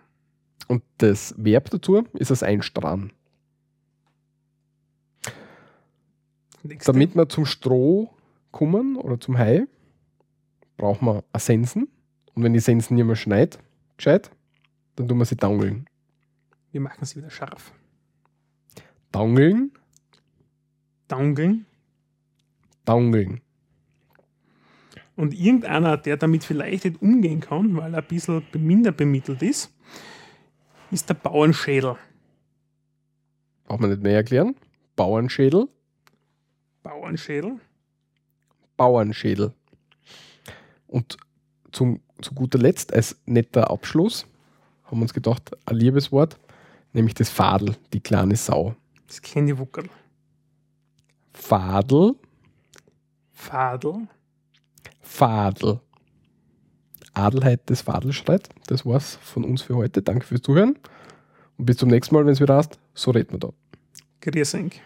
Und das Verb dazu ist das Einstrahlen. Nächste. Damit wir zum Stroh kommen oder zum Hai, brauchen wir eine Sensen. Und wenn die Sensen nicht mehr schneit, gescheit, dann tun wir sie dangeln. Wir machen sie wieder scharf. Dangeln. Dangeln. Dangeln. Und irgendeiner, der damit vielleicht nicht umgehen kann, weil er ein bisschen minder bemittelt ist, ist der Bauernschädel. Braucht man nicht mehr erklären. Bauernschädel Bauernschädel. Bauernschädel. Und zum, zu guter Letzt, als netter Abschluss, haben wir uns gedacht, ein Liebeswort, nämlich das Fadel, die kleine Sau. Das kleine Wuckerl. Fadel, Fadel. Fadel. Adelheid des Fadelschreit. Das war's von uns für heute. Danke fürs Zuhören. Und bis zum nächsten Mal, wenn es wieder hast, so reden wir da. Grüß euch.